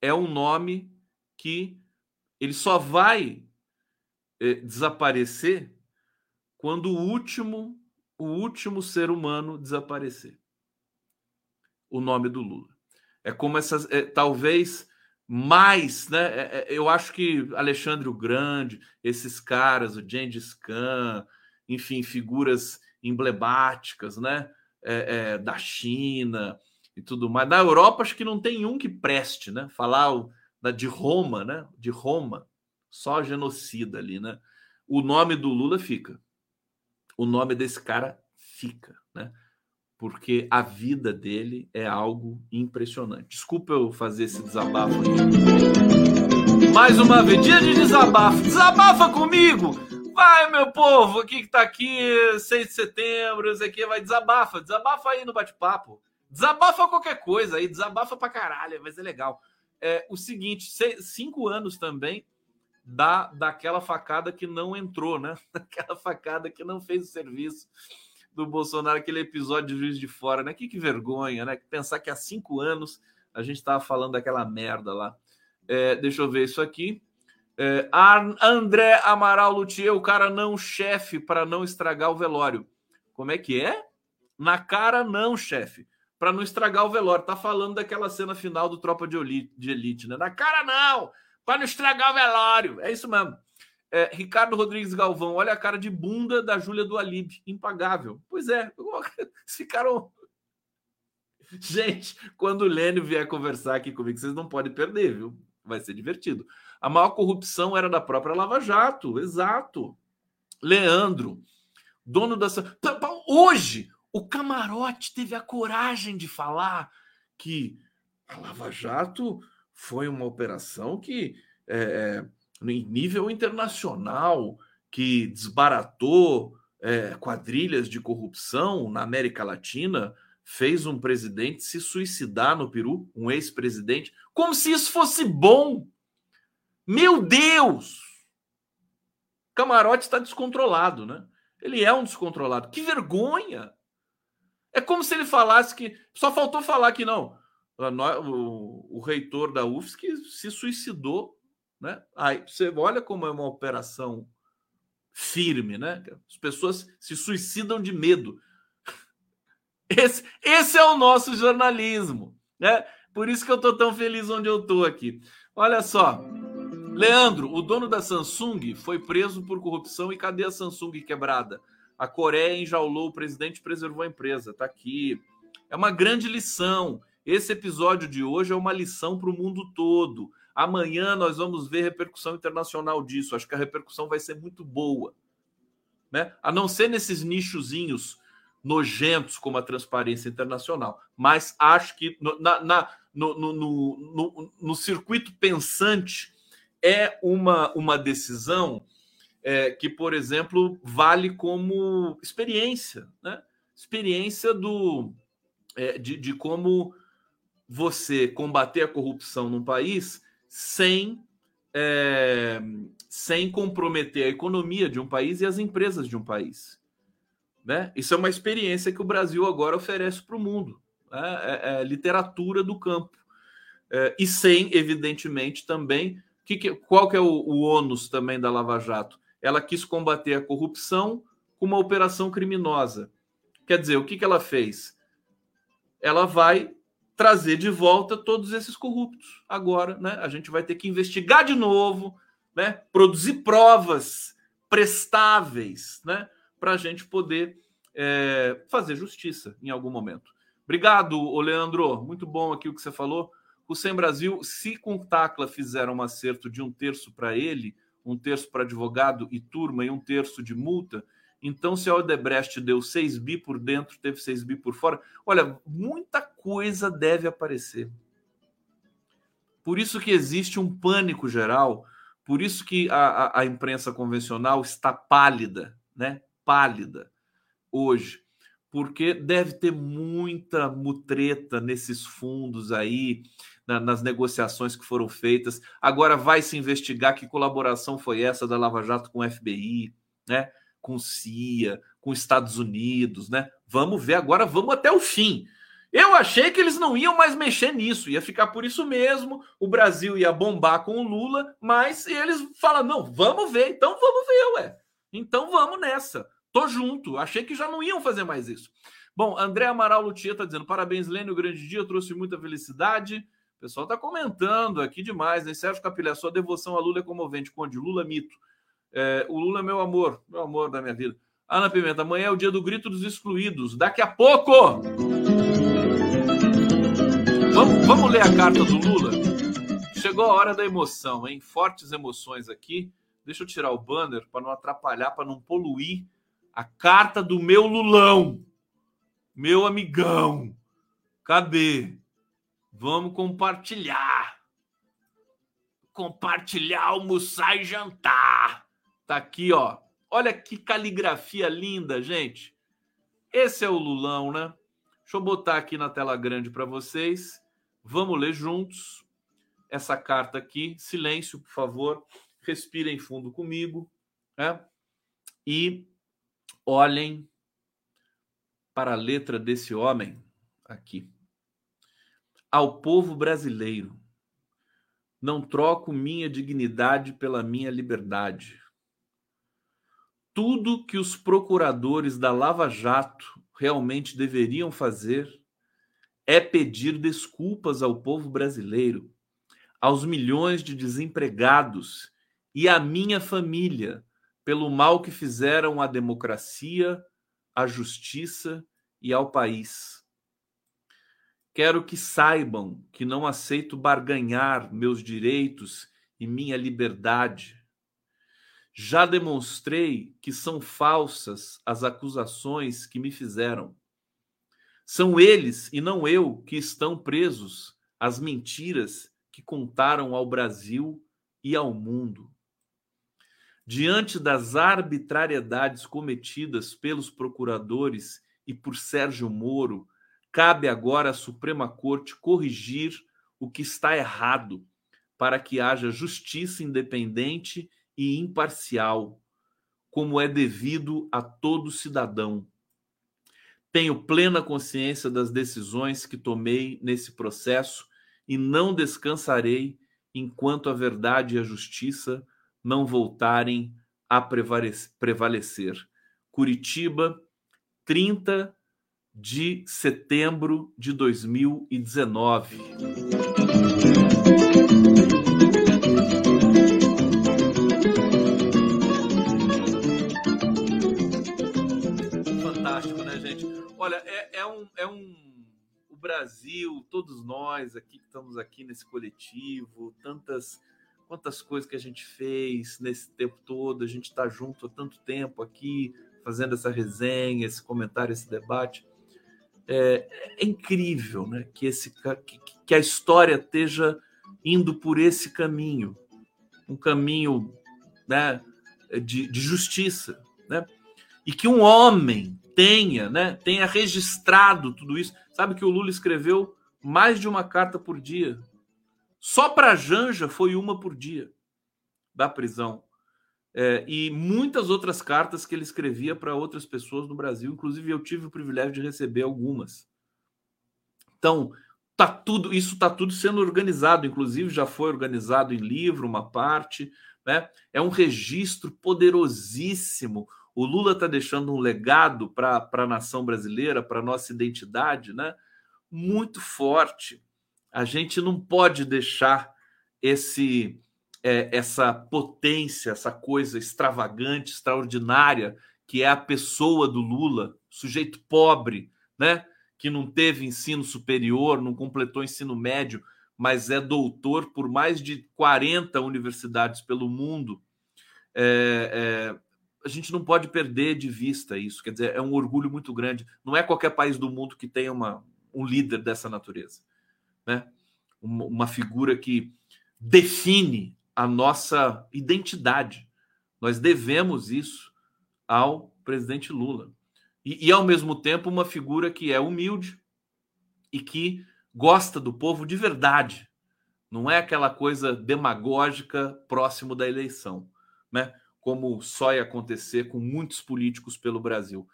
É um nome que ele só vai é, desaparecer quando o último o último ser humano desaparecer. O nome do Lula. É como essas, é, talvez mais, né? É, é, eu acho que Alexandre o Grande, esses caras, o Gengis Khan, enfim, figuras emblemáticas, né? É, é, da China e tudo mais. Na Europa, acho que não tem um que preste, né? Falar o, de Roma, né? De Roma só genocida ali, né? O nome do Lula fica. O nome desse cara fica, né? Porque a vida dele é algo impressionante. Desculpa eu fazer esse desabafo aqui. Mais uma vez, dia de desabafo. Desabafa comigo! Vai, meu povo, aqui que tá aqui, 6 de setembro, isso aqui vai desabafa, desabafa aí no bate-papo. Desabafa qualquer coisa aí, desabafa pra caralho, mas é legal. É o seguinte, seis, cinco anos também da, daquela facada que não entrou, né? <laughs> Daquela facada que não fez o serviço do Bolsonaro, aquele episódio de Juiz de Fora, né? Que, que vergonha, né? Pensar que há cinco anos a gente estava falando daquela merda lá. É, deixa eu ver isso aqui. É, André Amaral Luthier, o cara não chefe para não estragar o velório. Como é que é? Na cara não, chefe, para não estragar o velório. Tá falando daquela cena final do Tropa de Elite, né? Na cara não, para não estragar o velório. É isso mesmo. É, Ricardo Rodrigues Galvão, olha a cara de bunda da Júlia do Alib, impagável. Pois é, <laughs> ficaram. Gente, quando o Lênio vier conversar aqui comigo, vocês não podem perder, viu? Vai ser divertido. A maior corrupção era da própria Lava Jato, exato. Leandro, dono dessa. Hoje, o camarote teve a coragem de falar que a Lava Jato foi uma operação que, é, é, em nível internacional, que desbaratou é, quadrilhas de corrupção na América Latina, fez um presidente se suicidar no Peru, um ex-presidente, como se isso fosse bom. Meu Deus! Camarote está descontrolado, né? Ele é um descontrolado. Que vergonha! É como se ele falasse que. Só faltou falar que não o, o reitor da UFSC se suicidou. Né? Aí você olha como é uma operação firme, né? As pessoas se suicidam de medo. Esse, esse é o nosso jornalismo, né? Por isso que eu estou tão feliz onde eu estou aqui. Olha só, Leandro, o dono da Samsung foi preso por corrupção e cadê a Samsung quebrada? A Coreia enjaulou o presidente e preservou a empresa. Está aqui. É uma grande lição. Esse episódio de hoje é uma lição para o mundo todo. Amanhã nós vamos ver repercussão internacional disso. Acho que a repercussão vai ser muito boa. Né? A não ser nesses nichozinhos nojentos como a transparência internacional. Mas acho que no, na, na, no, no, no, no, circuito pensante é uma, uma decisão é, que, por exemplo, vale como experiência, né? experiência do, é, de, de como você combater a corrupção num país sem, é, sem comprometer a economia de um país e as empresas de um país. Né? Isso é uma experiência que o Brasil agora oferece para o mundo. Né? É, é, literatura do campo. É, e sem, evidentemente, também. Que, que, qual que é o, o ônus também da Lava Jato? Ela quis combater a corrupção com uma operação criminosa. Quer dizer, o que, que ela fez? Ela vai trazer de volta todos esses corruptos. Agora, né? A gente vai ter que investigar de novo, né? Produzir provas prestáveis, né? Para a gente poder é, fazer justiça em algum momento. Obrigado, Leandro. Muito bom aqui o que você falou. O Sem Brasil, se com Tacla fizeram um acerto de um terço para ele, um terço para advogado e turma e um terço de multa, então, se a Odebrecht deu 6 bi por dentro, teve 6 bi por fora, olha, muita coisa deve aparecer. Por isso que existe um pânico geral, por isso que a, a, a imprensa convencional está pálida, né? Pálida hoje, porque deve ter muita mutreta nesses fundos aí, na, nas negociações que foram feitas. Agora vai se investigar que colaboração foi essa da Lava Jato com o FBI, né? com CIA, com Estados Unidos, né? Vamos ver agora, vamos até o fim. Eu achei que eles não iam mais mexer nisso, ia ficar por isso mesmo. O Brasil ia bombar com o Lula, mas eles falam: não, vamos ver, então vamos ver, ué. Então vamos nessa. Tô junto. Achei que já não iam fazer mais isso. Bom, André Amaral Lutia está dizendo: parabéns, Lênin, o grande dia trouxe muita felicidade. Pessoal está comentando aqui demais, né? Sérgio Capilé, sua devoção a Lula é comovente. Conde, Lula mito. É, o Lula é meu amor, meu amor da minha vida. Ana Pimenta, amanhã é o dia do grito dos excluídos. Daqui a pouco! Vamos, vamos ler a carta do Lula? Chegou a hora da emoção, hein? Fortes emoções aqui. Deixa eu tirar o banner para não atrapalhar, para não poluir a carta do meu Lulão. Meu amigão. Cadê? Vamos compartilhar. Compartilhar, almoçar e jantar. Tá aqui, ó. Olha que caligrafia linda, gente. Esse é o Lulão, né? Deixa eu botar aqui na tela grande para vocês. Vamos ler juntos essa carta aqui. Silêncio, por favor. Respirem fundo comigo, né? E olhem para a letra desse homem aqui. Ao povo brasileiro, não troco minha dignidade pela minha liberdade tudo que os procuradores da Lava Jato realmente deveriam fazer é pedir desculpas ao povo brasileiro, aos milhões de desempregados e à minha família pelo mal que fizeram à democracia, à justiça e ao país. Quero que saibam que não aceito barganhar meus direitos e minha liberdade já demonstrei que são falsas as acusações que me fizeram. São eles e não eu que estão presos às mentiras que contaram ao Brasil e ao mundo. Diante das arbitrariedades cometidas pelos procuradores e por Sérgio Moro, cabe agora à Suprema Corte corrigir o que está errado para que haja justiça independente e imparcial, como é devido a todo cidadão. Tenho plena consciência das decisões que tomei nesse processo e não descansarei enquanto a verdade e a justiça não voltarem a prevalecer. Curitiba, 30 de setembro de 2019. Olha, é, é, um, é um. O Brasil, todos nós aqui que estamos aqui nesse coletivo, tantas quantas coisas que a gente fez nesse tempo todo, a gente está junto há tanto tempo aqui, fazendo essa resenha, esse comentário, esse debate. É, é incrível né, que, esse, que, que a história esteja indo por esse caminho, um caminho né, de, de justiça, né? E que um homem tenha, né, tenha registrado tudo isso. Sabe que o Lula escreveu mais de uma carta por dia. Só para Janja foi uma por dia da prisão. É, e muitas outras cartas que ele escrevia para outras pessoas no Brasil, inclusive eu tive o privilégio de receber algumas. Então, tá tudo, isso está tudo sendo organizado, inclusive já foi organizado em livro, uma parte, né? É um registro poderosíssimo. O Lula está deixando um legado para a nação brasileira, para a nossa identidade, né? Muito forte. A gente não pode deixar esse é, essa potência, essa coisa extravagante, extraordinária que é a pessoa do Lula, sujeito pobre, né? Que não teve ensino superior, não completou ensino médio, mas é doutor por mais de 40 universidades pelo mundo. É, é, a gente não pode perder de vista isso. Quer dizer, é um orgulho muito grande. Não é qualquer país do mundo que tenha uma, um líder dessa natureza, né? Uma, uma figura que define a nossa identidade. Nós devemos isso ao presidente Lula. E, e, ao mesmo tempo, uma figura que é humilde e que gosta do povo de verdade. Não é aquela coisa demagógica próximo da eleição, né? Como só ia acontecer com muitos políticos pelo Brasil.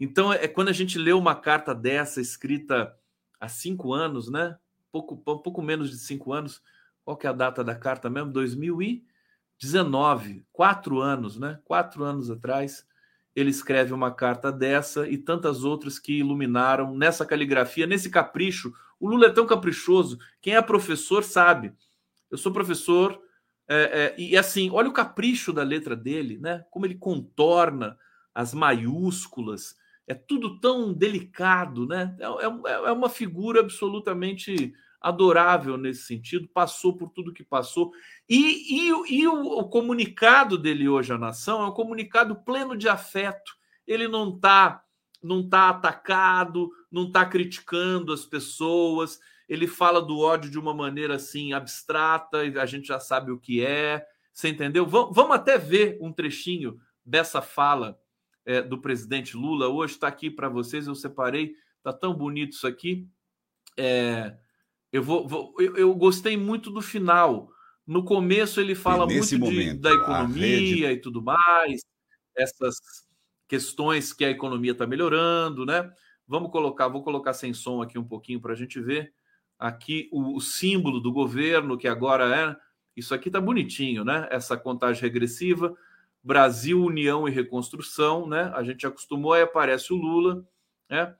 Então, é quando a gente lê uma carta dessa escrita há cinco anos, né? Pouco, pouco menos de cinco anos, qual que é a data da carta mesmo? 2019, quatro anos, né? Quatro anos atrás, ele escreve uma carta dessa e tantas outras que iluminaram nessa caligrafia, nesse capricho. O Lula é tão caprichoso. Quem é professor sabe. Eu sou professor é, é, e assim, olha o capricho da letra dele, né? Como ele contorna as maiúsculas. É tudo tão delicado, né? É, é, é uma figura absolutamente adorável nesse sentido, passou por tudo que passou. E, e, e o, o, comunicado dele hoje à nação é um comunicado pleno de afeto. Ele não está não tá atacado, não está criticando as pessoas, ele fala do ódio de uma maneira assim abstrata, e a gente já sabe o que é. Você entendeu? Vamos, vamos até ver um trechinho dessa fala é, do presidente Lula. Hoje está aqui para vocês, eu separei, tá tão bonito isso aqui. É, eu, vou, vou eu, eu, gostei muito do final. No começo ele fala muito momento, de, da economia rede... e tudo mais, essas questões que a economia está melhorando, né? Vamos colocar, vou colocar sem som aqui um pouquinho para a gente ver aqui o, o, símbolo do governo que agora é. Isso aqui está bonitinho, né? Essa contagem regressiva, Brasil, União e Reconstrução, né? A gente acostumou aí aparece o Lula, né?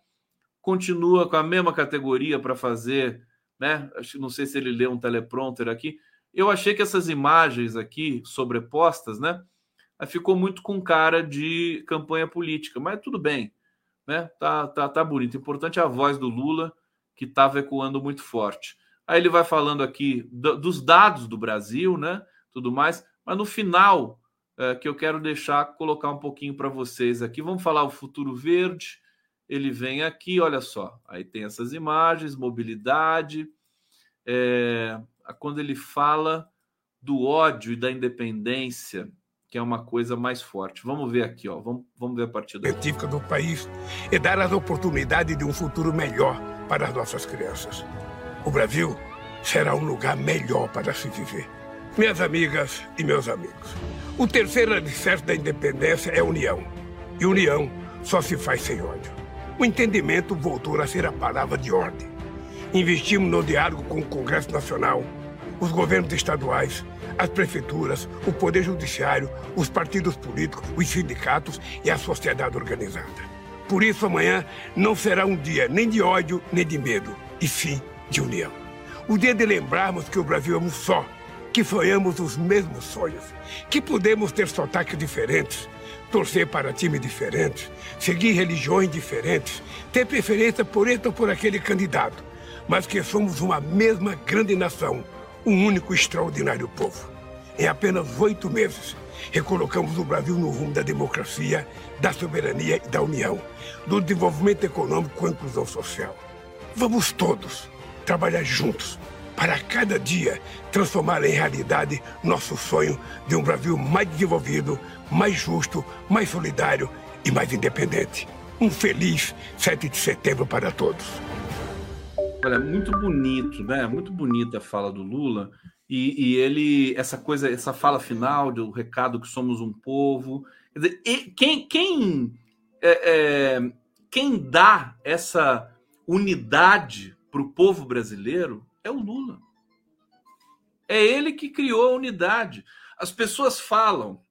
Continua com a mesma categoria para fazer né? Não sei se ele leu um teleprompter aqui. Eu achei que essas imagens aqui sobrepostas, né? Ficou muito com cara de campanha política, mas tudo bem, né? Tá, tá, tá bonito. O importante é a voz do Lula que estava ecoando muito forte. Aí ele vai falando aqui do, dos dados do Brasil, né? Tudo mais, mas no final é, que eu quero deixar colocar um pouquinho para vocês aqui. Vamos falar o futuro verde ele vem aqui, olha só, aí tem essas imagens, mobilidade, é, quando ele fala do ódio e da independência, que é uma coisa mais forte. Vamos ver aqui, ó. Vamos, vamos ver a partir daqui. científica do país é dar as oportunidades de um futuro melhor para as nossas crianças. O Brasil será um lugar melhor para se viver. Minhas amigas e meus amigos, o terceiro alicerce da independência é união. E união só se faz sem ódio. O entendimento voltou a ser a palavra de ordem. Investimos no diálogo com o Congresso Nacional, os governos estaduais, as prefeituras, o Poder Judiciário, os partidos políticos, os sindicatos e a sociedade organizada. Por isso, amanhã não será um dia nem de ódio nem de medo, e sim de união. O dia de lembrarmos que o Brasil é um só, que sonhamos os mesmos sonhos, que podemos ter sotaques diferentes, torcer para times diferentes, seguir religiões diferentes, ter preferência por este ou por aquele candidato, mas que somos uma mesma grande nação, um único extraordinário povo. Em apenas oito meses, recolocamos o Brasil no rumo da democracia, da soberania e da união, do desenvolvimento econômico com a inclusão social. Vamos todos trabalhar juntos para cada dia transformar em realidade nosso sonho de um Brasil mais desenvolvido, mais justo, mais solidário e mais independente. Um feliz 7 de setembro para todos. Olha, muito bonito, né? Muito bonita a fala do Lula. E, e, ele, essa coisa, essa fala final do recado que somos um povo. Quer dizer, quem, quem, é, é, quem dá essa unidade para o povo brasileiro é o Lula. É ele que criou a unidade. As pessoas falam,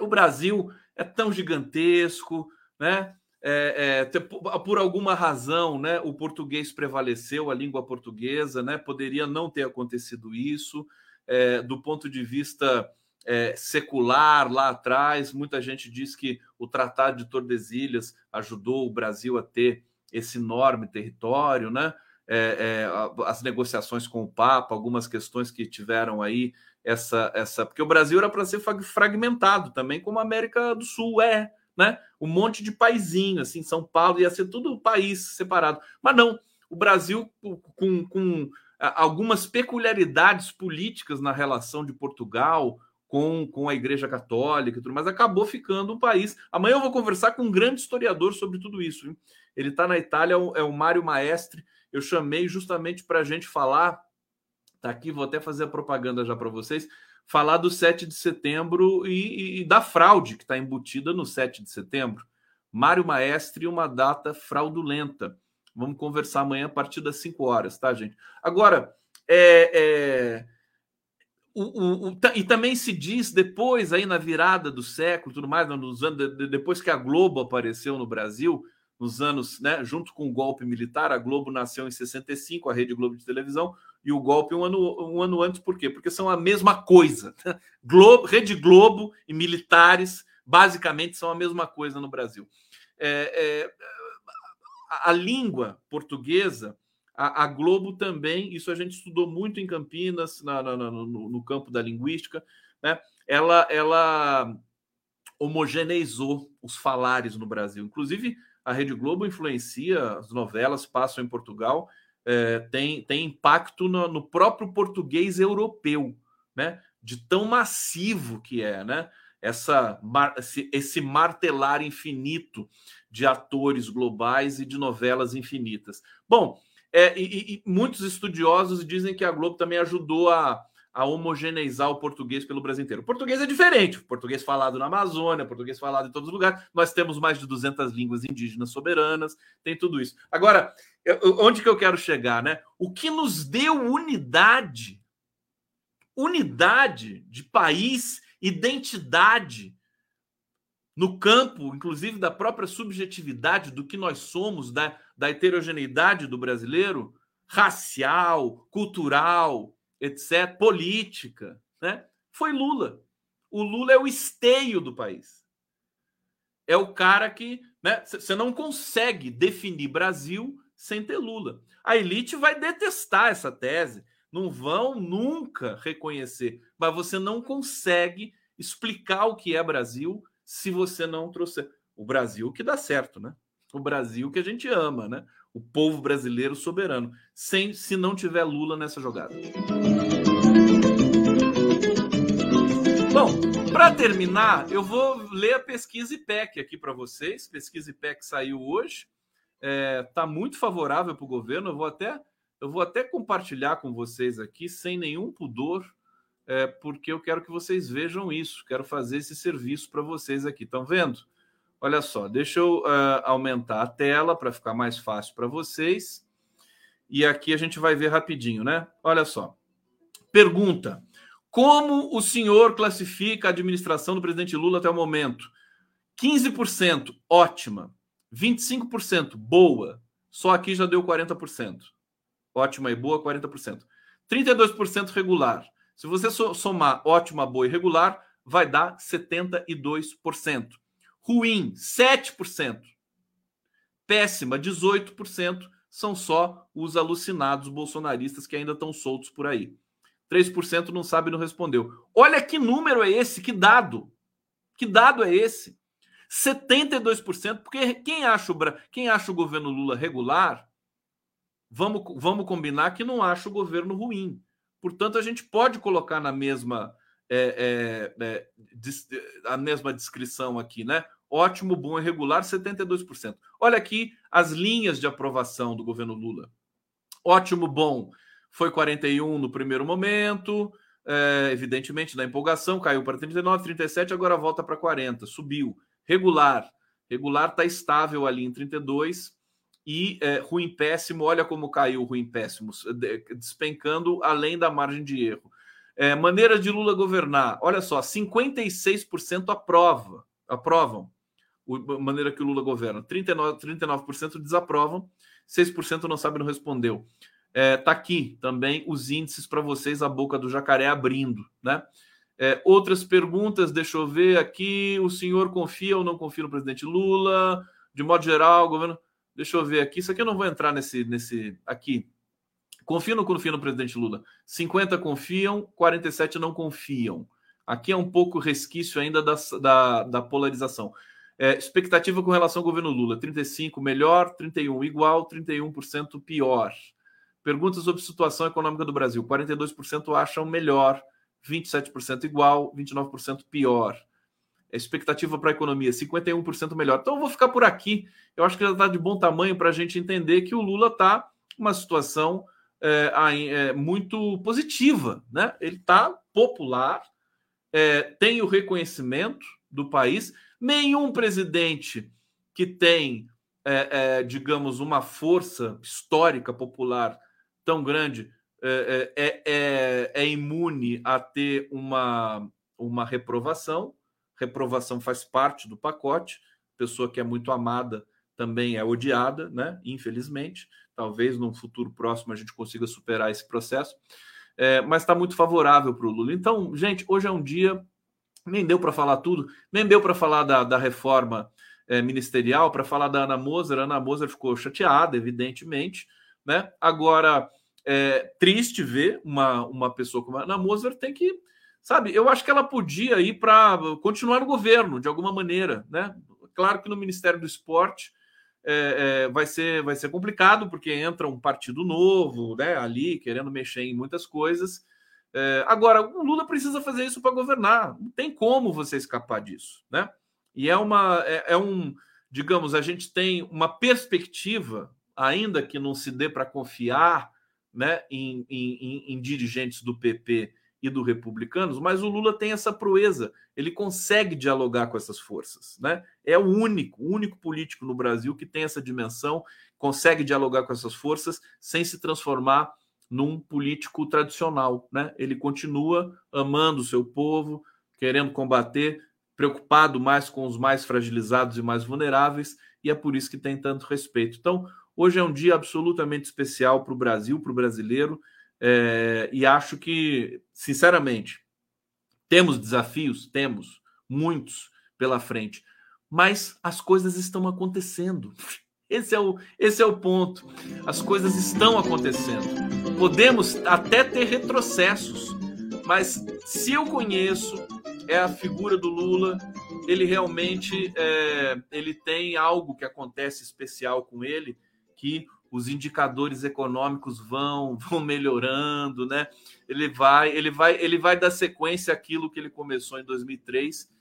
o Brasil é tão gigantesco, né? É, é, por alguma razão, né, o português prevaleceu, a língua portuguesa, né, poderia não ter acontecido isso, é, do ponto de vista é, secular lá atrás, muita gente diz que o Tratado de Tordesilhas ajudou o Brasil a ter esse enorme território, né? É, é, as negociações com o Papa, algumas questões que tiveram aí essa, essa, porque o Brasil era para ser fragmentado também, como a América do Sul é, né? Um monte de paizinho, assim, São Paulo ia ser tudo país separado. Mas não, o Brasil, com, com algumas peculiaridades políticas na relação de Portugal com, com a Igreja Católica e tudo mais, acabou ficando um país. Amanhã eu vou conversar com um grande historiador sobre tudo isso. Hein? Ele está na Itália, é o é Mário Maestre. Eu chamei justamente para a gente falar. Tá aqui, vou até fazer a propaganda já para vocês falar do 7 de setembro e, e da fraude que está embutida no 7 de setembro. Mário Maestre, uma data fraudulenta. Vamos conversar amanhã a partir das 5 horas, tá, gente? Agora, é, é o, o, e também se diz depois, aí na virada do século, tudo mais, nos anos, depois que a Globo apareceu no Brasil, nos anos, né, junto com o golpe militar, a Globo nasceu em 65, a Rede Globo de televisão, e o golpe um ano, um ano antes, por quê? Porque são a mesma coisa. Globo, Rede Globo e militares, basicamente, são a mesma coisa no Brasil. É, é, a, língua portuguesa, a, a, Globo também, isso a gente estudou muito em Campinas, na, na, no, no, campo da linguística, né? ela, ela homogeneizou os falares no Brasil. Inclusive, a Rede Globo influencia, as novelas passam em Portugal é, tem, tem impacto no, no, próprio português europeu, né? De tão massivo que é, né? Essa, esse, martelar infinito de atores globais e de novelas infinitas. Bom, é, e, e, muitos estudiosos dizem que a Globo também ajudou a, a homogeneizar o português pelo Brasil inteiro. O português é diferente, português falado na Amazônia, português falado em todos os lugares. Nós temos mais de 200 línguas indígenas soberanas, tem tudo isso. Agora, onde que eu quero chegar, né? O que nos deu unidade, unidade de país, identidade no campo, inclusive da própria subjetividade do que nós somos, da, da heterogeneidade do brasileiro, racial, cultural, etc., política, né? Foi Lula. O Lula é o esteio do país. É o cara que, né? Você não consegue definir Brasil sem ter Lula. A elite vai detestar essa tese, não vão nunca reconhecer, mas você não consegue explicar o que é Brasil se você não trouxer o Brasil que dá certo, né? O Brasil que a gente ama, né? O povo brasileiro soberano, sem se não tiver Lula nessa jogada. Bom, para terminar, eu vou ler a pesquisa IPEC aqui para vocês. Pesquisa IPEC saiu hoje está é, muito favorável para o governo. Eu vou até eu vou até compartilhar com vocês aqui sem nenhum pudor, é, porque eu quero que vocês vejam isso. Quero fazer esse serviço para vocês aqui. Estão vendo? Olha só, deixa eu uh, aumentar a tela para ficar mais fácil para vocês. E aqui a gente vai ver rapidinho, né? Olha só. Pergunta: Como o senhor classifica a administração do presidente Lula até o momento? 15%, ótima. 25% boa, só aqui já deu 40%. Ótima e boa, 40%. 32% regular. Se você somar ótima, boa e regular, vai dar 72%. Ruim, 7%. Péssima, 18%. São só os alucinados bolsonaristas que ainda estão soltos por aí. 3% não sabe e não respondeu. Olha que número é esse, que dado. Que dado é esse? 72%, porque quem acha, o, quem acha o governo Lula regular vamos, vamos combinar que não acho o governo ruim. Portanto, a gente pode colocar na mesma é, é, é, a mesma descrição aqui, né? Ótimo, bom e regular, 72%. Olha aqui as linhas de aprovação do governo Lula. Ótimo, bom, foi 41 no primeiro momento, é, evidentemente na empolgação, caiu para 39, 37, agora volta para 40, subiu. Regular, regular está estável ali em 32 e é, ruim péssimo, olha como caiu ruim péssimo, despencando além da margem de erro. É, maneira de Lula governar, olha só, 56% aprova, aprovam a maneira que o Lula governa, 39%, 39% desaprovam, 6% não sabe, não respondeu. É, tá aqui também os índices para vocês, a boca do jacaré abrindo, né? É, outras perguntas, deixa eu ver aqui. O senhor confia ou não confia no presidente Lula? De modo geral, governo. Deixa eu ver aqui. Isso aqui eu não vou entrar nesse. nesse aqui. Confia ou não confia no presidente Lula? 50 confiam, 47 não confiam. Aqui é um pouco resquício ainda da, da, da polarização. É, expectativa com relação ao governo Lula: 35 melhor, 31 igual, 31% pior. Perguntas sobre situação econômica do Brasil: 42% acham melhor, 27% igual, 29% pior. Expectativa para a economia: 51% melhor. Então eu vou ficar por aqui. Eu acho que já está de bom tamanho para a gente entender que o Lula está uma situação é, é, muito positiva, né? Ele está popular, é, tem o reconhecimento do país. Nenhum presidente que tem, é, é, digamos, uma força histórica popular tão grande é, é, é, é, é imune a ter uma, uma reprovação. Reprovação faz parte do pacote. Pessoa que é muito amada também é odiada, né? Infelizmente. Talvez num futuro próximo a gente consiga superar esse processo. É, mas está muito favorável para o Lula. Então, gente, hoje é um dia. Nem deu para falar tudo, nem deu para falar da, da reforma é, ministerial, para falar da Ana Moser. A Ana Moser ficou chateada, evidentemente. Né? Agora, é triste ver uma, uma pessoa como a Ana Moser tem que, sabe, eu acho que ela podia ir para continuar no governo de alguma maneira, né? Claro que no Ministério do Esporte é, é, vai, ser, vai ser complicado, porque entra um partido novo, né, ali, querendo mexer em muitas coisas. É, agora, o Lula precisa fazer isso para governar, não tem como você escapar disso, né? E é uma, é, é um, digamos, a gente tem uma perspectiva, ainda que não se dê para confiar né, em, em, em, dirigentes do PP e do Republicanos, mas o Lula tem essa proeza, ele consegue dialogar com essas forças, né? É o único, o único político no Brasil que tem essa dimensão, consegue dialogar com essas forças sem se transformar num político tradicional, né? Ele continua amando o seu povo, querendo combater, preocupado mais com os mais fragilizados e mais vulneráveis, e é por isso que tem tanto respeito. Então, Hoje é um dia absolutamente especial para o Brasil, para o brasileiro, é, e acho que, sinceramente, temos desafios, temos muitos pela frente, mas as coisas estão acontecendo. <laughs> Esse é o, esse é o ponto. As coisas estão acontecendo. Podemos até ter retrocessos, mas se eu conheço é a figura do Lula, ele realmente é, ele tem algo que acontece especial com ele que os indicadores econômicos vão <laughs> vão melhorando, né? Ele vai ele vai ele vai dar sequência àquilo que ele começou em 2003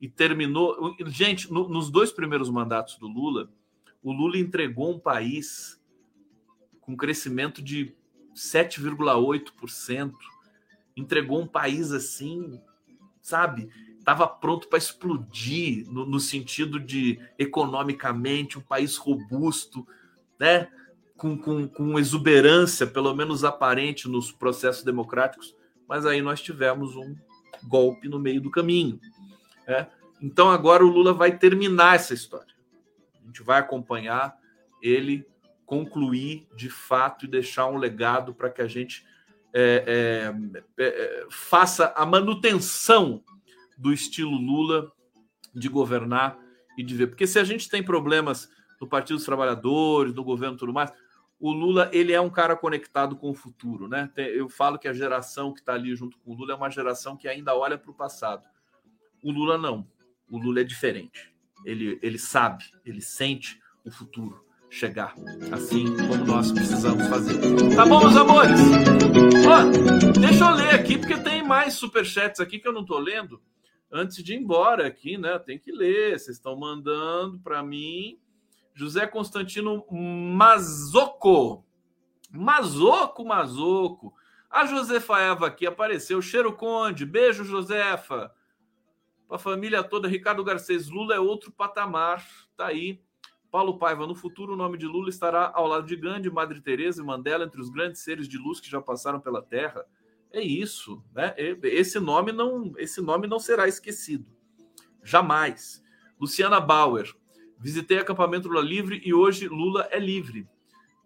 e terminou. Gente, no, nos dois primeiros mandatos do Lula, o Lula entregou um país com crescimento de 7,8%. Entregou um país assim, sabe? Estava pronto para explodir no, no sentido de economicamente um país robusto, né, com, com, com exuberância, pelo menos aparente, nos processos democráticos, mas aí nós tivemos um golpe no meio do caminho. Né? Então agora o Lula vai terminar essa história. A gente vai acompanhar ele concluir de fato e deixar um legado para que a gente é, é, é, faça a manutenção do estilo Lula de governar e de ver. Porque se a gente tem problemas do Partido dos Trabalhadores, do governo tudo mais, o Lula ele é um cara conectado com o futuro, né? Eu falo que a geração que está ali junto com o Lula é uma geração que ainda olha para o passado. O Lula não. O Lula é diferente. Ele, ele sabe, ele sente o futuro. chegar, assim como nós precisamos fazer. Tá bom, meus amores? Ó, deixa eu ler aqui, porque tem mais superchats aqui que eu não tô lendo. Antes de ir embora aqui, né? Tem que ler. Vocês estão mandando para mim. José Constantino Mazoco. Mazoco, Mazoco. A Josefa Eva aqui apareceu. Cheiro Conde. Beijo, Josefa. Para a família toda. Ricardo Garcês. Lula é outro patamar. Tá aí. Paulo Paiva, no futuro o nome de Lula estará ao lado de Gandhi, Madre Teresa e Mandela, entre os grandes seres de luz que já passaram pela Terra. É isso, né? Esse nome não, esse nome não será esquecido. Jamais. Luciana Bauer, visitei acampamento Lula Livre e hoje Lula é livre.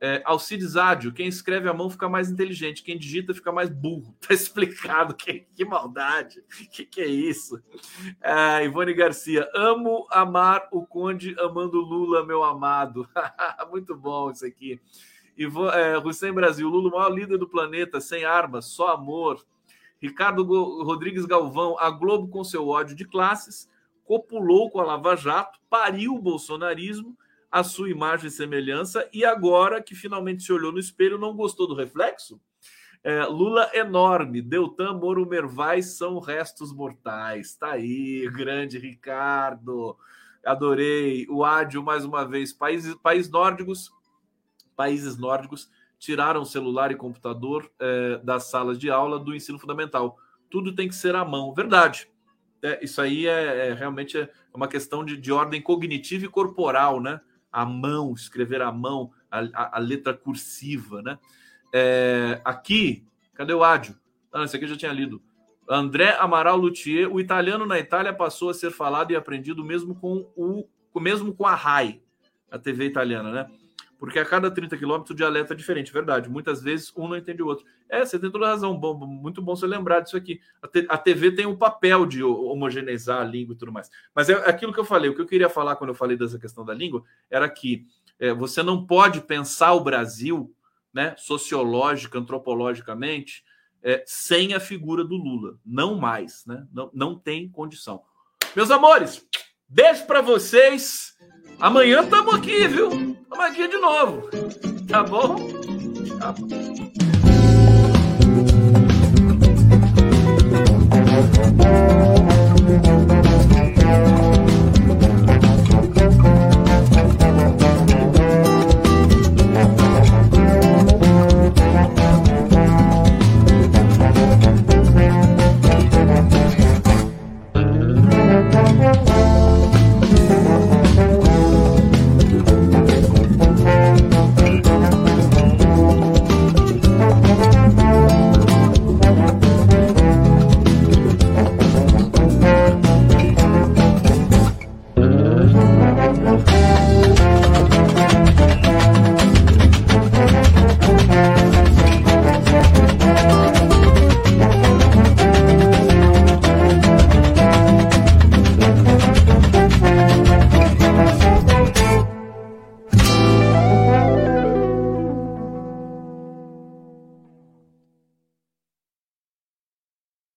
É, Alcides Ádio, quem escreve a mão fica mais inteligente, quem digita fica mais burro. <laughs> Tá explicado, que, que maldade, que que é isso? É, Ivone Garcia, amo amar o Conde amando Lula, meu amado. <laughs> Muito bom isso aqui. Ivo, é, Hussein Brasil, Lula, o maior líder do planeta, sem armas, só amor. Ricardo Rodrigues Galvão, a Globo com seu ódio de classes, copulou com a Lava Jato, pariu o bolsonarismo a sua imagem e semelhança, e agora que finalmente se olhou no espelho, não gostou do reflexo? É, Lula enorme, Deltan Moro Mervais são restos mortais. Tá aí, grande Ricardo. Adorei. O Ádio, mais uma vez. Países, países nórdicos, países nórdicos tiraram celular e computador é, das salas de aula do ensino fundamental. Tudo tem que ser à mão. Verdade. É, isso aí é, é realmente é uma questão de, de ordem cognitiva e corporal, né? à mão, escrever à mão, a, a, a letra cursiva, né? É, aqui, cadê o ádio? Ah, esse aqui eu já tinha lido. André Amaral Luthier, o italiano na Itália passou a ser falado e aprendido mesmo com o mesmo com a RAI, a TV italiana, né? Porque a cada 30 quilômetros o dialeto é diferente, verdade. Muitas vezes um não entende o outro. É, você tem toda razão. Bom, muito bom você lembrar disso aqui. A, TV tem o papel de homogeneizar a língua e tudo mais. Mas é aquilo que eu falei. O que eu queria falar quando eu falei dessa questão da língua era que é, você não pode pensar o Brasil, né, sociológica, antropologicamente, é, sem a figura do Lula. Não mais, né? Não, não tem condição. Meus amores, beijo para vocês. Amanhã estamos aqui, viu? Estamos aqui de novo. Tá bom? Tchau.